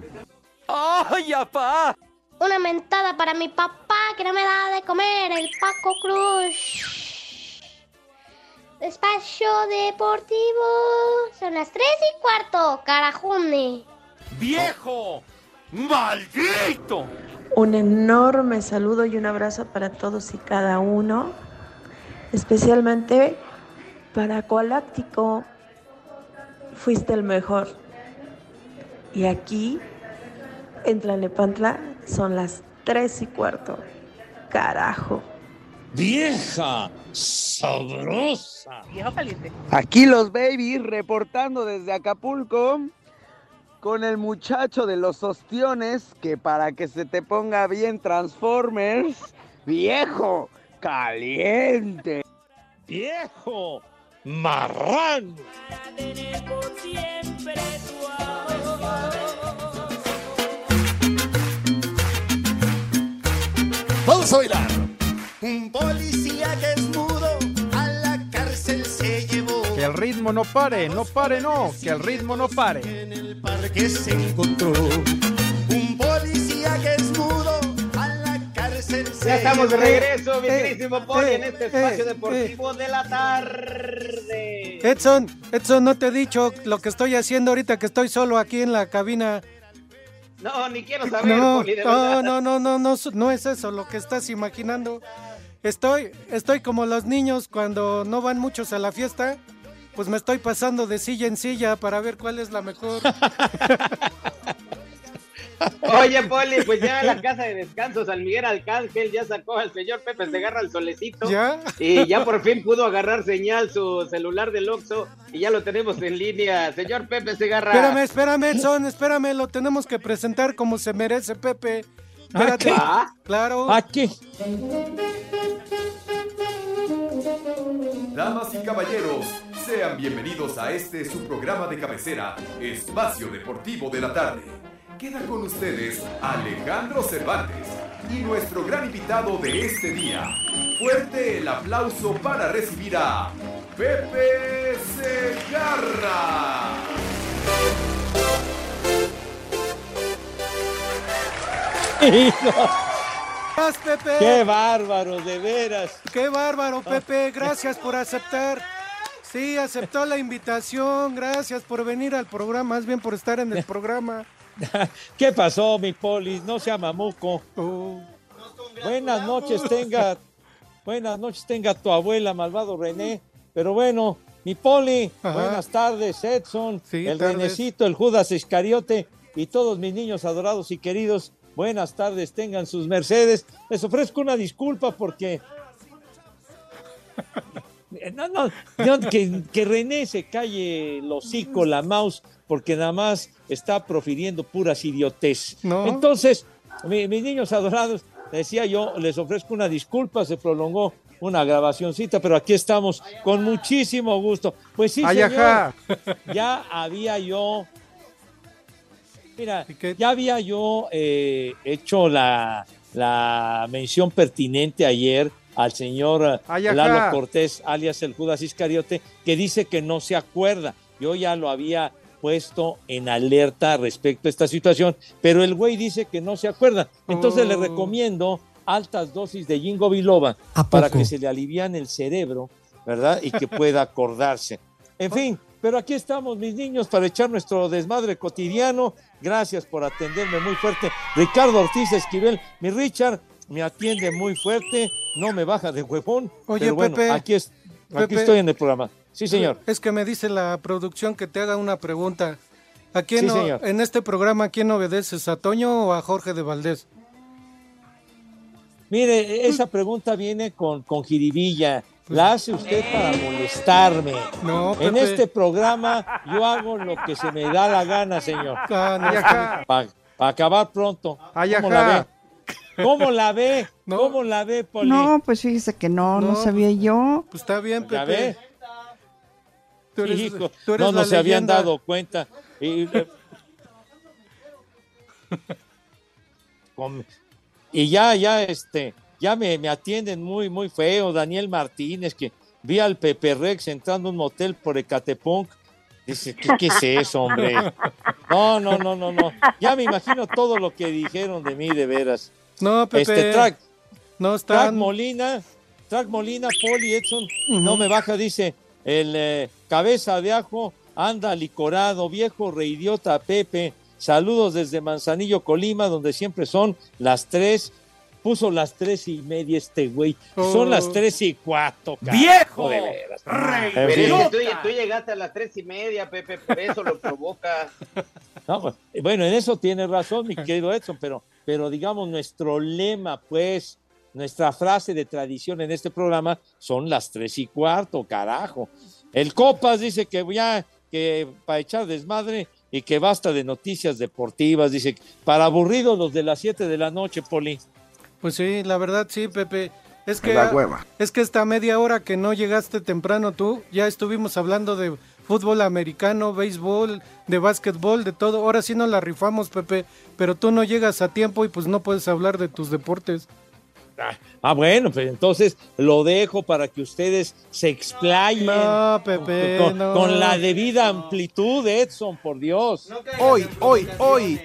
Speaker 9: ¡Ay, apá!
Speaker 7: Una mentada para mi papá que no me da de comer, el Paco Cruz. Espacio Deportivo. Son las 3 y cuarto, carajune.
Speaker 9: ¡Viejo! ¡Maldito!
Speaker 42: Un enorme saludo y un abrazo para todos y cada uno, especialmente para Coaláctico. Fuiste el mejor. Y aquí, en Tlanepantla, son las tres y cuarto. Carajo.
Speaker 9: ¡Vieja! ¡Sabrosa!
Speaker 42: Viejo caliente.
Speaker 37: Aquí los babies reportando desde Acapulco con el muchacho de los ostiones que para que se te ponga bien Transformers, viejo, caliente.
Speaker 9: ¡Viejo! ¡Marrano!
Speaker 38: Vamos a bailar.
Speaker 6: Un policía que es mudo a la cárcel se llevó.
Speaker 43: Que el ritmo no pare, no pare, no, que el ritmo no pare.
Speaker 6: En el parque se encontró un policía que es mudo a la cárcel se
Speaker 8: Ya estamos de regreso, mi
Speaker 3: eh,
Speaker 8: queridísimo Poli, en
Speaker 3: eh,
Speaker 8: este espacio
Speaker 3: eh,
Speaker 8: deportivo de la tarde.
Speaker 3: Edson, Edson, no te he dicho lo que estoy haciendo ahorita que estoy solo aquí en la cabina.
Speaker 8: No, ni quiero saber,
Speaker 3: No,
Speaker 8: Poli, de
Speaker 3: no, no, no, no, no, no es eso lo que estás imaginando. Estoy, estoy como los niños cuando no van muchos a la fiesta pues me estoy pasando de silla en silla para ver cuál es la mejor.
Speaker 8: Oye, Poli, pues ya la casa de descanso San Miguel Arcángel ya sacó al señor Pepe Segarra al solecito.
Speaker 3: ¿Ya?
Speaker 8: Y ya por fin pudo agarrar señal su celular del Oxxo y ya lo tenemos en línea. Señor Pepe Segarra.
Speaker 3: Espérame, espérame, Edson, espérame, lo tenemos que presentar como se merece, Pepe. Espérate.
Speaker 8: ¿Ah?
Speaker 3: Claro.
Speaker 44: Aquí.
Speaker 45: Damas y caballeros, sean bienvenidos a este su programa de cabecera, Espacio Deportivo de la Tarde. Queda con ustedes Alejandro Cervantes y nuestro gran invitado de este día. Fuerte el aplauso para recibir a Pepe Segarra.
Speaker 3: Gracias, Pepe.
Speaker 44: ¡Qué bárbaro, de veras!
Speaker 3: Qué bárbaro, Pepe. Gracias por aceptar. Sí, aceptó la invitación. Gracias por venir al programa, más bien por estar en el programa.
Speaker 44: ¿Qué pasó, mi Poli? No sea mamuco. Buenas noches tenga, buenas noches tenga tu abuela, malvado René. Pero bueno, mi Poli,
Speaker 3: Ajá.
Speaker 44: buenas tardes, Edson,
Speaker 3: Sí,
Speaker 44: el
Speaker 3: tardes.
Speaker 44: Renecito, el Judas Iscariote y todos mis niños adorados y queridos. Buenas tardes, tengan sus mercedes. Les ofrezco una disculpa porque no, no, no, que, que René se calle el hocico, la mouse, porque nada más está profiriendo puras idiotes.
Speaker 3: No.
Speaker 44: Entonces, mi- mis niños adorados, decía yo, les ofrezco una disculpa, se prolongó una grabacioncita, pero aquí estamos con muchísimo gusto. Pues sí, señor, ya había yo, mira, ya había yo eh, hecho la, la mención pertinente ayer al señor
Speaker 43: Ay, ajá.
Speaker 44: Lalo Cortés, alias el Judas Iscariote, que dice que no se acuerda. Yo ya lo había puesto en alerta respecto a esta situación, pero el güey dice que no se acuerda. Entonces le
Speaker 3: Oh.
Speaker 44: recomiendo altas dosis de Jingo Biloba
Speaker 3: ¿A
Speaker 44: para que se le aliviane el cerebro, ¿verdad? Y que pueda acordarse. En fin, pero aquí estamos, mis niños, para echar nuestro desmadre cotidiano. Gracias por atenderme muy fuerte. Ricardo Ortiz Esquivel, mi Richard, me atiende muy fuerte, no me baja de huevón.
Speaker 3: Oye,
Speaker 44: pero bueno,
Speaker 3: Pepe,
Speaker 44: aquí, es, aquí
Speaker 3: Pepe.
Speaker 44: estoy en el programa. Sí, señor.
Speaker 3: Es que me dice la producción que te haga una pregunta. ¿A quién
Speaker 44: Sí, señor.
Speaker 3: en este programa, ¿a quién obedeces? ¿A Toño o a Jorge de Valdés?
Speaker 44: Mire, esa pregunta viene con, con jiribilla. La hace usted para molestarme.
Speaker 3: No,
Speaker 44: En
Speaker 3: Pepe.
Speaker 44: este programa yo hago lo que se me da la gana, señor.
Speaker 3: Ah.
Speaker 44: Para acabar pronto.
Speaker 43: Ay,
Speaker 44: ¿Cómo
Speaker 43: ajá.
Speaker 44: la ve? ¿Cómo la ve? ¿Cómo la ve, Poli?
Speaker 46: No, pues fíjese que no, no,
Speaker 3: No,
Speaker 46: sabía yo.
Speaker 3: Pues está bien,
Speaker 44: ¿Ya
Speaker 3: Pepe.
Speaker 44: ve?
Speaker 3: Tú eres-
Speaker 44: Hijo,
Speaker 3: tú eres
Speaker 44: no, no
Speaker 3: la
Speaker 44: se habían dado cuenta. Y, eh, y ya, ya, este, ya me, me atienden muy, muy feo. Daniel Martínez, que vi al Pepe Rex entrando a un motel por Ecatepunk. Dice, ¿qué, qué es eso, hombre? No, no, no, no, no. Ya me imagino todo lo que dijeron de mí, de veras.
Speaker 3: No, Pepe.
Speaker 44: Este, track,
Speaker 3: no
Speaker 44: Track
Speaker 3: están.
Speaker 44: Molina, Track Molina, Poli Edson, no me baja, dice el eh, cabeza de ajo, anda licorado, viejo reidiota Pepe. Saludos desde Manzanillo, Colima, donde siempre son las tres. Puso las tres y media este güey. Son
Speaker 8: Oh.
Speaker 44: las tres y cuatro. carajo,
Speaker 8: ¡Viejo!
Speaker 44: de veras.
Speaker 8: Pero
Speaker 44: En
Speaker 8: es
Speaker 44: fin.
Speaker 8: que tú, tú llegaste a las tres y media, Pepe, por eso lo provoca.
Speaker 44: No, pues, bueno, en eso tiene razón, mi querido Edson, pero, pero digamos, nuestro lema, pues, nuestra frase de tradición en este programa son las tres y cuarto, carajo. El Copas dice que ya, que para echar desmadre y que basta de noticias deportivas, dice, para aburridos los de las siete de la noche, Poli.
Speaker 3: Pues sí, la verdad sí, Pepe. Es que,
Speaker 44: da hueva.
Speaker 3: es que esta media hora que no llegaste temprano tú, ya estuvimos hablando de fútbol americano, béisbol, de básquetbol, de todo. Ahora sí nos la rifamos, Pepe, pero tú no llegas a tiempo y pues no puedes hablar de tus deportes.
Speaker 44: Ah, bueno, pues entonces lo dejo para que ustedes se explayen.
Speaker 3: No, Pepe,
Speaker 44: con,
Speaker 3: no.
Speaker 44: con la debida amplitud, Edson, por Dios.
Speaker 43: Hoy, hoy, hoy.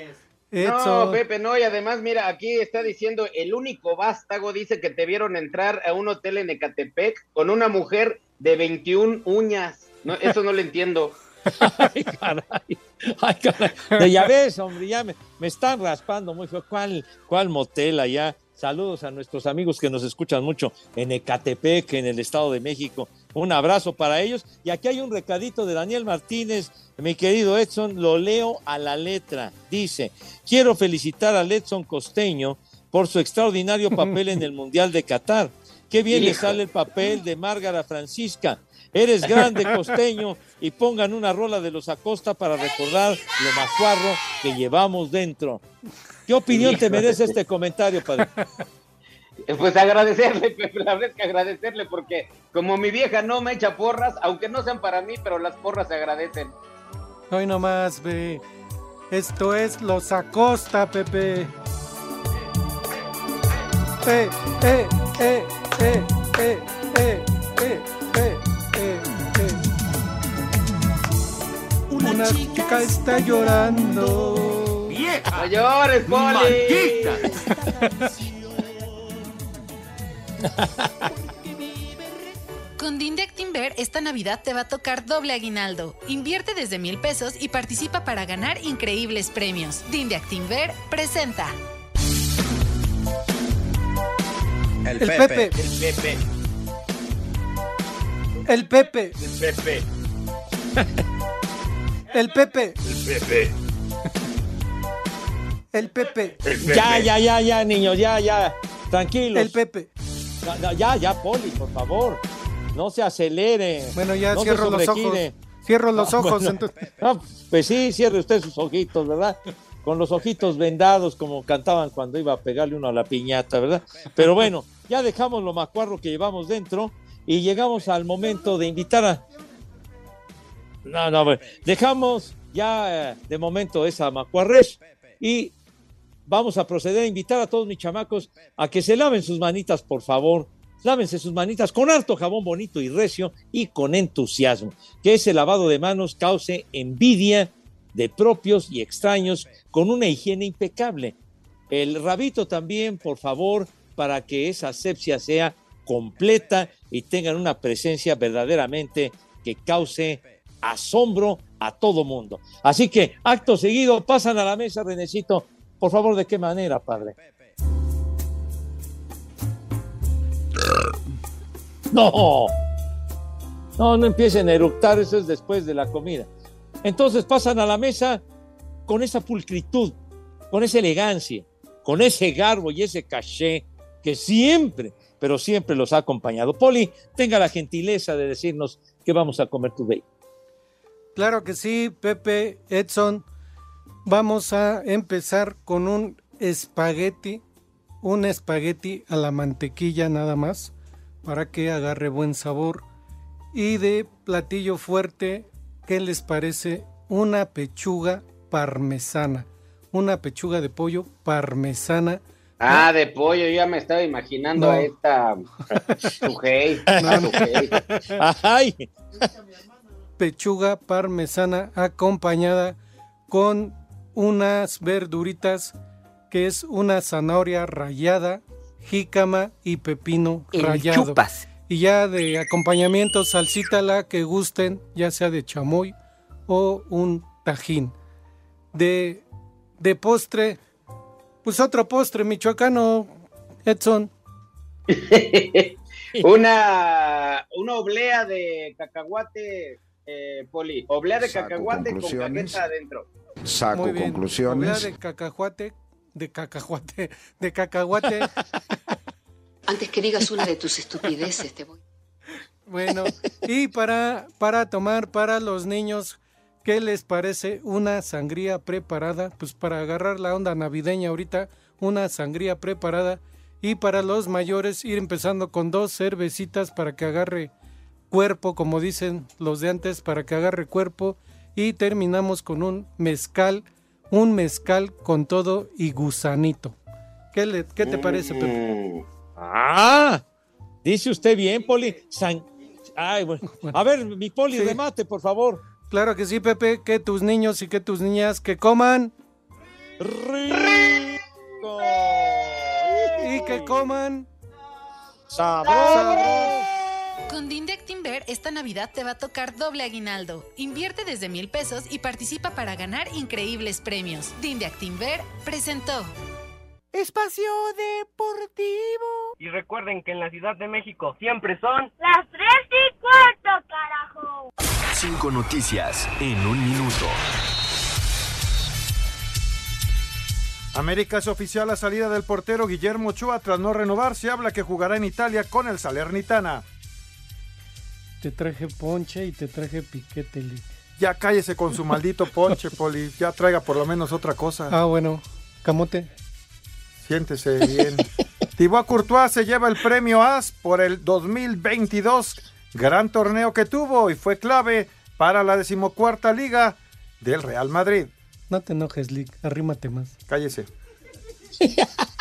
Speaker 8: No, Pepe, no, y además, mira, aquí está diciendo, el único vástago dice que te vieron entrar a un hotel en Ecatepec con una mujer de 21 uñas. No, eso no lo entiendo.
Speaker 44: Ay, caray. Ay, caray. Ya ves, hombre, ya me, me están raspando muy feo. ¿Cuál, ¿Cuál motel allá? Saludos a nuestros amigos que nos escuchan mucho en Ecatepec, en el Estado de México. Un abrazo para ellos. Y aquí hay un recadito de Daniel Martínez, mi querido Edson, lo leo a la letra. Dice, quiero felicitar a Edson Costeño por su extraordinario papel en el Mundial de Qatar. Qué bien le
Speaker 8: Hijo.
Speaker 44: sale el papel de Márgara Francisca. Eres grande, costeño, y pongan una rola de los Acosta para recordar lo macuarro que llevamos dentro. ¿Qué opinión te merece este comentario, padre?
Speaker 8: Eh, pues agradecerle, Pepe. la verdad es que agradecerle, porque como mi vieja no me echa porras, aunque no sean para mí, pero las porras se agradecen.
Speaker 3: Hoy nomás, ve. Esto es Los Acosta, Pepe. Eh, eh, eh, eh, eh, eh, eh, eh. eh. Una chica está llorando.
Speaker 8: ¡No llores, Poli!
Speaker 47: Con Dinde Actinver esta Navidad te va a tocar doble aguinaldo. Invierte desde mil pesos y participa para ganar increíbles premios. Dinde Actinver presenta.
Speaker 3: El Pepe.
Speaker 8: El Pepe.
Speaker 3: El Pepe.
Speaker 8: El Pepe.
Speaker 3: El Pepe.
Speaker 8: El Pepe.
Speaker 3: El Pepe.
Speaker 44: Ya, ya, ya, ya, niños, ya, ya. Tranquilos.
Speaker 3: El Pepe.
Speaker 44: Ya, ya, ya, ya, Poli, por favor. No se acelere.
Speaker 3: Bueno, ya
Speaker 44: no
Speaker 3: cierro los ojos. Cierro los
Speaker 44: Ah,
Speaker 3: ojos.
Speaker 44: bueno.
Speaker 3: entonces-
Speaker 44: No, pues sí, cierre usted sus ojitos, ¿verdad? Con los ojitos vendados, como cantaban cuando iba a pegarle uno a la piñata, ¿verdad? Pero bueno, ya dejamos lo macuarro que llevamos dentro y llegamos al momento de invitar a. No, no, bueno, dejamos ya eh, de momento esa macuarres y vamos a proceder a invitar a todos mis chamacos a que se laven sus manitas, por favor. Lávense sus manitas con harto jabón bonito y recio y con entusiasmo. Que ese lavado de manos cause envidia de propios y extraños con una higiene impecable. El rabito también, por favor, para que esa asepsia sea completa y tengan una presencia verdaderamente que cause asombro a todo mundo. Así que, acto seguido, pasan a la mesa, Renecito. Por favor, ¿de qué manera, padre? No, no, no empiecen a eructar, eso es después de la comida. Entonces pasan a la mesa con esa pulcritud, con esa elegancia, con ese garbo y ese caché que siempre, pero siempre los ha acompañado. Poli, tenga la gentileza de decirnos qué vamos a comer today.
Speaker 3: Claro que sí, Pepe, Edson. Vamos a empezar con un espagueti, un espagueti a la mantequilla nada más, para que agarre buen sabor. Y de platillo fuerte, ¿qué les parece? Una pechuga parmesana, una pechuga de pollo parmesana.
Speaker 8: Ah, de pollo, yo ya me estaba imaginando
Speaker 3: No.
Speaker 8: a esta Sujei.
Speaker 3: No, no.
Speaker 44: Ay,
Speaker 3: pechuga parmesana acompañada con unas verduritas que es una zanahoria rallada, jícama y pepino
Speaker 9: El
Speaker 3: rallado.
Speaker 9: chupas.
Speaker 3: Y ya de acompañamiento salsita la que gusten, ya sea de chamoy o un tajín. De, de postre, pues otro postre michoacano, Edson.
Speaker 8: una, una oblea de cacahuate, eh, Poli. Oblea de
Speaker 38: Saco
Speaker 8: cacahuate con cajeta adentro.
Speaker 38: Saco
Speaker 3: Muy bien.
Speaker 38: conclusiones.
Speaker 3: Oblea de cacahuate, de cacahuate, de cacahuate.
Speaker 48: Antes que digas una de tus estupideces, te voy.
Speaker 3: Bueno, y para, para tomar para los niños, ¿qué les parece una sangría preparada? Pues para agarrar la onda navideña ahorita, una sangría preparada. Y para los mayores, ir empezando con dos cervecitas para que agarre cuerpo, como dicen los de antes, para que agarre cuerpo. Y terminamos con un mezcal, un mezcal con todo y gusanito. ¿Qué, le- qué te parece, Pepe?
Speaker 44: Ah, dice usted bien, Poli. San- Ay, bueno. A ver, mi Poli,
Speaker 3: Sí.
Speaker 44: remate, por favor.
Speaker 3: Claro que sí, Pepe, que tus niños y que tus niñas que coman y que coman
Speaker 44: sabroso.
Speaker 47: Con Esta Navidad te va a tocar doble aguinaldo. Invierte desde mil pesos y participa para ganar increíbles premios. Dinde Actinver presentó.
Speaker 6: Espacio Deportivo.
Speaker 49: Y recuerden que en la Ciudad de México siempre son
Speaker 6: Las tres y cuarto.
Speaker 50: Cinco noticias en un minuto.
Speaker 43: América es oficial la salida del portero Guillermo Ochoa tras no renovar. Se habla que jugará en Italia con el Salernitana.
Speaker 3: Te traje ponche y te traje piquete, Lick.
Speaker 43: Ya cállese con su maldito ponche, Poli. Ya traiga por lo menos otra cosa.
Speaker 3: Ah, bueno. Camote.
Speaker 43: Siéntese bien. Thibaut Courtois se lleva el premio AS por el 2022. Gran torneo que tuvo y fue clave para la decimocuarta liga del Real Madrid.
Speaker 3: No te enojes, Lick. Arrímate más.
Speaker 43: Cállese.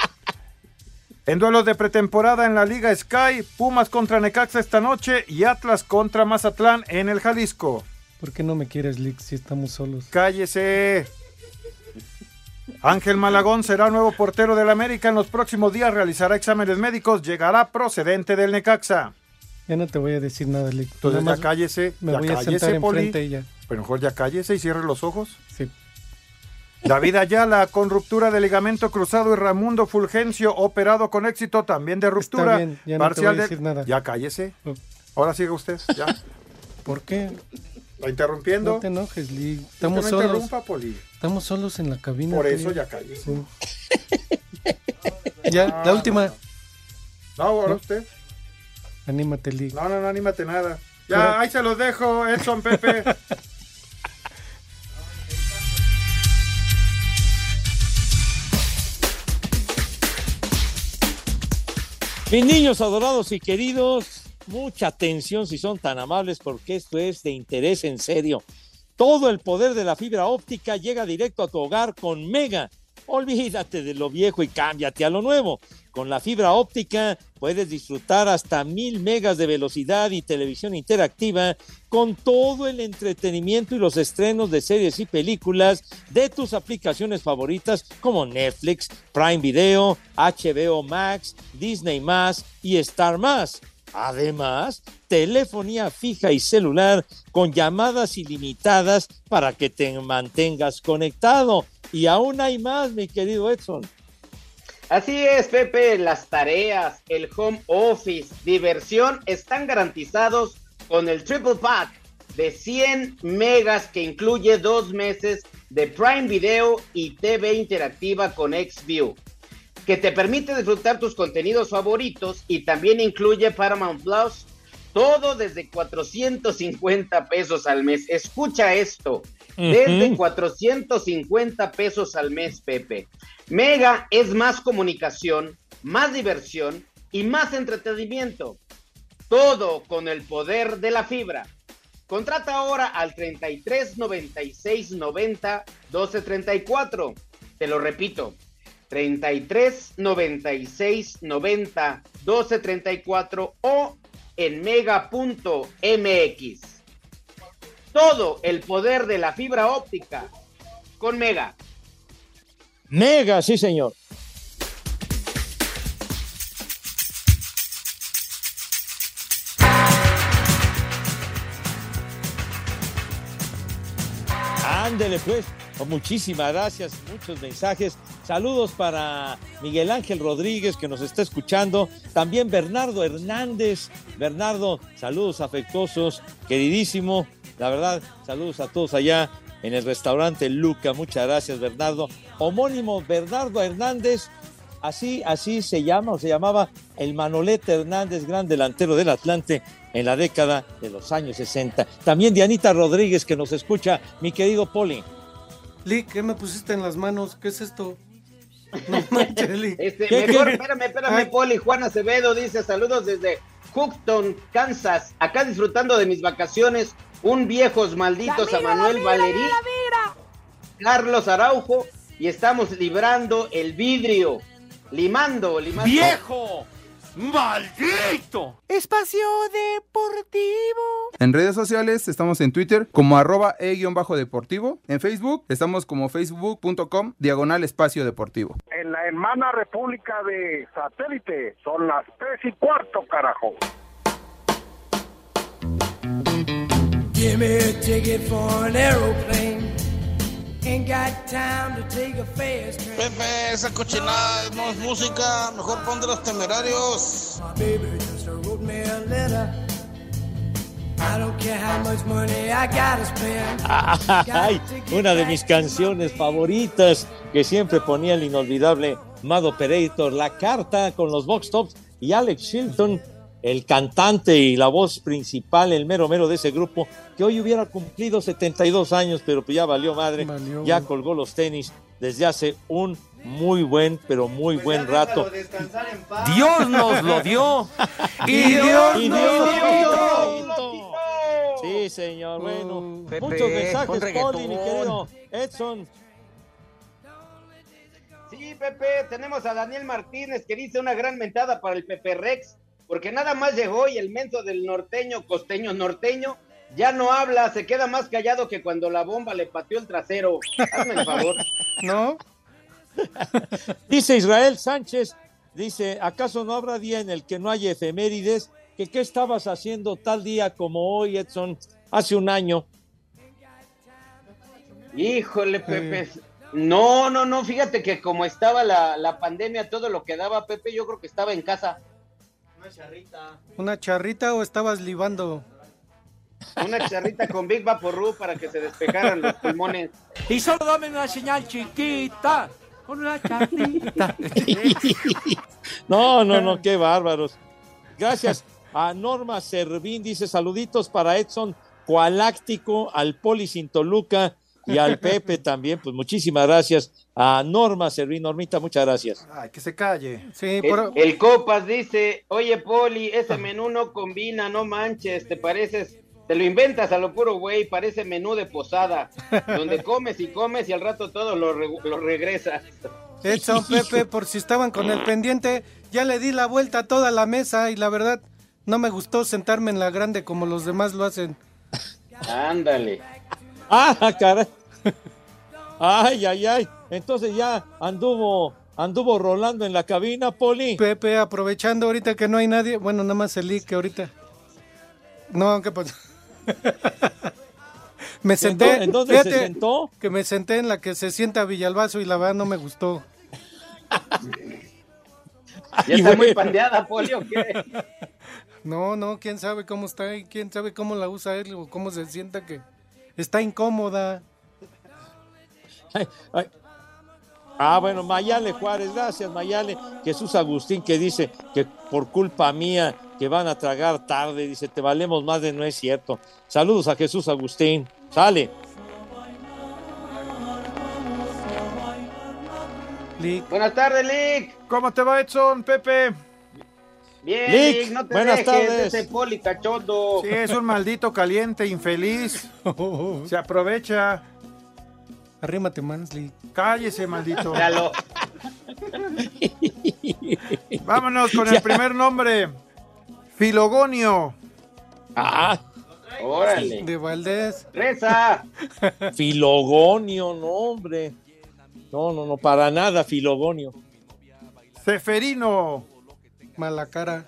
Speaker 43: En duelos de pretemporada en la Liga Sky, Pumas contra Necaxa esta noche y Atlas contra Mazatlán en el Jalisco.
Speaker 3: ¿Por qué no me quieres, Lick, si estamos solos?
Speaker 43: Cállese. Ángel Malagón será nuevo portero del América. En los próximos días realizará exámenes médicos. Llegará procedente del Necaxa.
Speaker 3: Ya no te voy a decir nada, Lick.
Speaker 43: Entonces
Speaker 3: Nada
Speaker 43: ya cállese.
Speaker 3: Me
Speaker 43: ya
Speaker 3: voy a
Speaker 43: cállese,
Speaker 3: sentar
Speaker 43: Poli.
Speaker 3: enfrente ya.
Speaker 43: Pero mejor ya cállese y cierre los ojos.
Speaker 3: Sí.
Speaker 43: David Ayala con ruptura de ligamento cruzado y Ramundo Fulgencio operado con éxito también de ruptura.
Speaker 3: bien, ya no te voy a
Speaker 43: de-
Speaker 3: decir nada.
Speaker 43: Ya cállese. Ahora siga usted. Ya.
Speaker 3: ¿Por qué?
Speaker 43: ¿La interrumpiendo?
Speaker 3: No te enojes.
Speaker 43: Que
Speaker 3: Estamos
Speaker 43: no
Speaker 3: solos.
Speaker 43: interrumpa, Poli.
Speaker 3: Estamos solos en la cabina.
Speaker 43: Por eso ya cállese.
Speaker 3: Sí. ya, la última.
Speaker 43: No, ahora usted.
Speaker 3: Anímate, Lick.
Speaker 43: No, no, no, anímate nada. Ya, ahí se los dejo, Edson Pepe.
Speaker 44: Mis niños adorados y queridos, mucha atención si son tan amables porque esto es de interés en serio. Todo el poder de la fibra óptica llega directo a tu hogar con Mega. Olvídate de lo viejo y cámbiate a lo nuevo. Con la fibra óptica puedes disfrutar hasta mil megas de velocidad y televisión interactiva con todo el entretenimiento y los estrenos de series y películas de tus aplicaciones favoritas como Netflix, Prime Video, HBO Max, Disney y Star Además, telefonía fija y celular con llamadas ilimitadas para que te mantengas conectado. Y aún hay más, mi querido Edson.
Speaker 8: Así es, Pepe, las tareas, el home office, diversión están garantizados con el Triple Pack de 100 megas que incluye dos meses de Prime Video y TV interactiva con XView, que te permite disfrutar tus contenidos favoritos y también incluye Paramount Plus, todo desde 450 pesos al mes. Escucha esto, desde
Speaker 44: Ujú.
Speaker 8: 450 pesos al mes, Pepe. Mega es más comunicación, más diversión y más entretenimiento. Todo con el poder de la fibra. Contrata ahora al 33 96 90 12 34. Te lo repito. 33 96 90 12 34 o en mega.mx. Todo el poder de la fibra óptica con Mega.
Speaker 44: Mega, sí, señor. Ándele pues, muchísimas gracias, muchos mensajes. Saludos para Miguel Ángel Rodríguez que nos está escuchando. También Bernardo Hernández. Bernardo, saludos afectuosos, queridísimo. La verdad, saludos a todos allá en el restaurante Luca. Muchas gracias, Bernardo. Homónimo Bernardo Hernández. Así, así se llama o se llamaba el Manolete Hernández, gran delantero del Atlante en la década de los años 60. También Dianita Rodríguez que nos escucha, mi querido Poli.
Speaker 3: Lick, ¿qué me pusiste en las manos? ¿Qué es esto? No manches, Lick.
Speaker 8: Este,
Speaker 3: ¿Qué,
Speaker 8: mejor,
Speaker 3: qué?
Speaker 8: espérame, espérame,
Speaker 3: Ay.
Speaker 8: Poli. Juan Acevedo dice saludos desde Houston, Kansas. Acá disfrutando de mis vacaciones. Un viejos malditos a Manuel Valerí, Carlos Araujo. Y estamos librando el vidrio. Limando, limando.
Speaker 9: ¡Viejo! ¡Maldito!
Speaker 6: Espacio Deportivo.
Speaker 51: En redes sociales estamos en Twitter como arroba e-deportivo. En Facebook estamos como facebook.com diagonal espacio deportivo.
Speaker 49: En la hermana república de satélite son las tres y cuarto, carajo.
Speaker 6: Give me a ticket for an aeroplane. Ain't got time to take a fast train.
Speaker 52: Pepe, esa cochinada no es música, mejor pon de los temerarios.
Speaker 6: My baby just wrote me a letter. I don't care how much money I gotta spend.
Speaker 44: Ay, una de mis canciones favoritas que siempre ponía el inolvidable Mad Operator, La Carta con los Vox Tops y Alex Chilton, el cantante y la voz principal, el mero mero de ese grupo, que hoy hubiera cumplido 72 años, pero pues ya valió madre, ya colgó los tenis desde hace un muy buen, pero muy buen rato.
Speaker 9: Dios nos lo dio.
Speaker 44: Y Dios nos lo quitó. Sí, señor. Bueno,
Speaker 8: Pepe,
Speaker 44: muchos mensajes. Poli, mi querido Edson.
Speaker 8: Sí, Pepe, tenemos a Daniel Martínez que dice una gran mentada para el Pepe Rex, porque nada más llegó y el menso del norteño, costeño norteño, ya no habla, se queda más callado que cuando la bomba le pateó el trasero. Hazme el favor.
Speaker 3: ¿No?
Speaker 44: Dice Israel Sánchez, dice, ¿acaso no habrá día en el que no haya efemérides? ¿Que qué estabas haciendo tal día como hoy, Edson, hace un año?
Speaker 8: Híjole, Pepe. No, no, no, fíjate que como estaba la, la pandemia, todo lo que daba Pepe, yo creo que estaba en casa.
Speaker 3: ¿Una charrita o estabas libando?
Speaker 8: Una charrita con Big Vaporru para que se despejaran los pulmones.
Speaker 9: Y solo dame una señal chiquita. Con una charrita.
Speaker 44: No, no, no, qué bárbaros. Gracias a Norma Servín, dice saluditos para Edson Coaláctico, al Poli Sintoluca y al Pepe también. Pues muchísimas gracias a Norma Servín. Normita, muchas gracias.
Speaker 43: Ay, que se calle.
Speaker 3: Sí,
Speaker 8: El, el Copas dice, oye Poli, ese menú no combina, no manches, te pareces, te lo inventas a lo puro güey, parece menú de posada, donde comes y comes y al rato todo lo, re- lo regresas.
Speaker 3: Edson, Pepe, por si estaban con el pendiente, ya le di la vuelta a toda la mesa y la verdad no me gustó sentarme en la grande como los demás lo hacen.
Speaker 8: Ándale.
Speaker 44: Ah, caray. Ay, ay, ay. Entonces ya anduvo, anduvo rolando en la cabina, Poli.
Speaker 3: Pepe, aprovechando ahorita que no hay nadie, bueno, nada más el que ahorita. No, ¿qué pasó? me senté.
Speaker 44: ¿En dónde se sentó?
Speaker 3: Que me senté en la que se sienta Villalbazo y la verdad no me gustó.
Speaker 8: ¿Ya está muy pandeada, Poli, o qué?
Speaker 3: No, no, quién sabe cómo está y quién sabe cómo la usa él o cómo se sienta que está incómoda.
Speaker 44: Ay, ay. Ah, bueno, Mayale Juárez, gracias Mayale. Jesús Agustín que dice que por culpa mía que van a tragar tarde, dice, te valemos más de no es cierto. Saludos a Jesús Agustín. Sale.
Speaker 8: Buenas tardes, Lick.
Speaker 43: ¿Cómo te va, Edson, Pepe?
Speaker 8: Bien,
Speaker 43: Lick,
Speaker 8: no te
Speaker 43: buenas
Speaker 8: dejes
Speaker 43: tardes.
Speaker 8: ese Poli cachondo.
Speaker 43: Sí, es un maldito caliente, infeliz. Se aprovecha.
Speaker 3: Arrímate Lick.
Speaker 43: Cállese, maldito. Vámonos con el primer nombre. Filogonio.
Speaker 44: Ah,
Speaker 8: Órale.
Speaker 3: De Valdés.
Speaker 8: Reza.
Speaker 44: Filogonio, no, hombre. No, no, no, para nada, Filogonio.
Speaker 43: Seferino.
Speaker 3: Mala cara.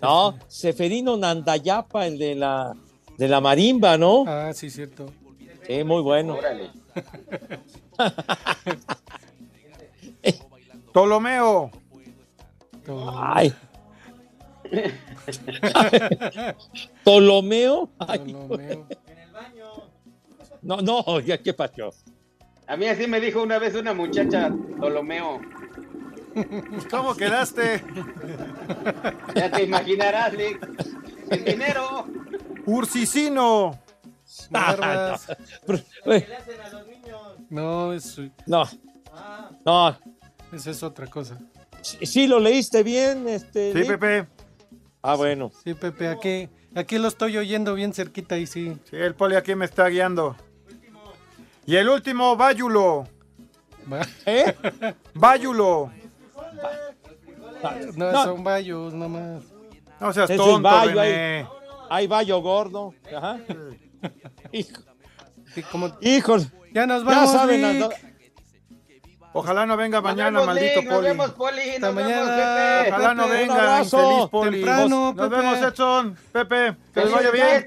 Speaker 44: No, Seferino Nandayapa, el de la, de la marimba, ¿no?
Speaker 3: Ah, sí, cierto.
Speaker 44: Sí, muy bueno.
Speaker 8: Órale.
Speaker 43: Ptolomeo.
Speaker 44: Ay. Ptolomeo. Ay, No, no, ya qué pasó.
Speaker 8: A mí así me dijo una vez una muchacha, Ptolomeo.
Speaker 43: ¿Cómo quedaste?
Speaker 8: Ya te imaginarás, Lick. El dinero.
Speaker 43: Ursicino.
Speaker 3: Barbas.
Speaker 44: Eh,
Speaker 3: No, es,
Speaker 44: No, no.
Speaker 3: esa es otra cosa.
Speaker 44: Sí, sí lo leíste bien, este.
Speaker 43: Sí,
Speaker 44: Lick?
Speaker 43: Pepe.
Speaker 44: Ah, bueno.
Speaker 3: Sí, Pepe, aquí, aquí lo estoy oyendo bien cerquita y sí.
Speaker 43: Sí, el poli aquí me está guiando. Y el último, Bayulo.
Speaker 44: ¿Eh?
Speaker 43: Bayulo.
Speaker 3: No,
Speaker 44: No.
Speaker 3: son vallos nomás.
Speaker 43: No seas
Speaker 44: Ese es
Speaker 43: tonto,
Speaker 44: Bayo,
Speaker 43: René.
Speaker 44: ahí Bayo gordo. Ajá. Hijo,
Speaker 3: Sí, como-
Speaker 44: hijos,
Speaker 3: Ya nos
Speaker 44: ya
Speaker 3: vamos,
Speaker 44: saben.
Speaker 3: Lick.
Speaker 44: ando-
Speaker 43: Ojalá no venga
Speaker 8: Nos
Speaker 43: mañana,
Speaker 8: vemos,
Speaker 43: maldito
Speaker 8: Lick, Nos
Speaker 43: poli.
Speaker 8: vemos, Poli.
Speaker 3: Hasta
Speaker 8: Nos vemos,
Speaker 3: mañana.
Speaker 8: Pepe.
Speaker 43: Ojalá no
Speaker 3: Pepe,
Speaker 43: venga,
Speaker 44: un abrazo.
Speaker 43: infeliz poli.
Speaker 3: Temprano,
Speaker 43: Nos
Speaker 3: Pepe.
Speaker 43: vemos, Edson. Pepe, que les vaya bien.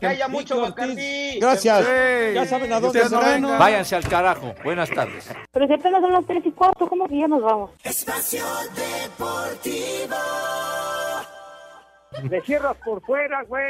Speaker 8: Que haya mucho
Speaker 44: Ortiz.
Speaker 8: Bacardí.
Speaker 44: Gracias.
Speaker 43: Sí.
Speaker 44: Ya saben a dónde son.
Speaker 43: vengan.
Speaker 9: Váyanse al carajo. Buenas tardes.
Speaker 53: Pero si apenas son las 3 y cuarto, ¿cómo que ya nos vamos?
Speaker 6: Espacio Deportivo.
Speaker 40: Le cierras por fuera, güey.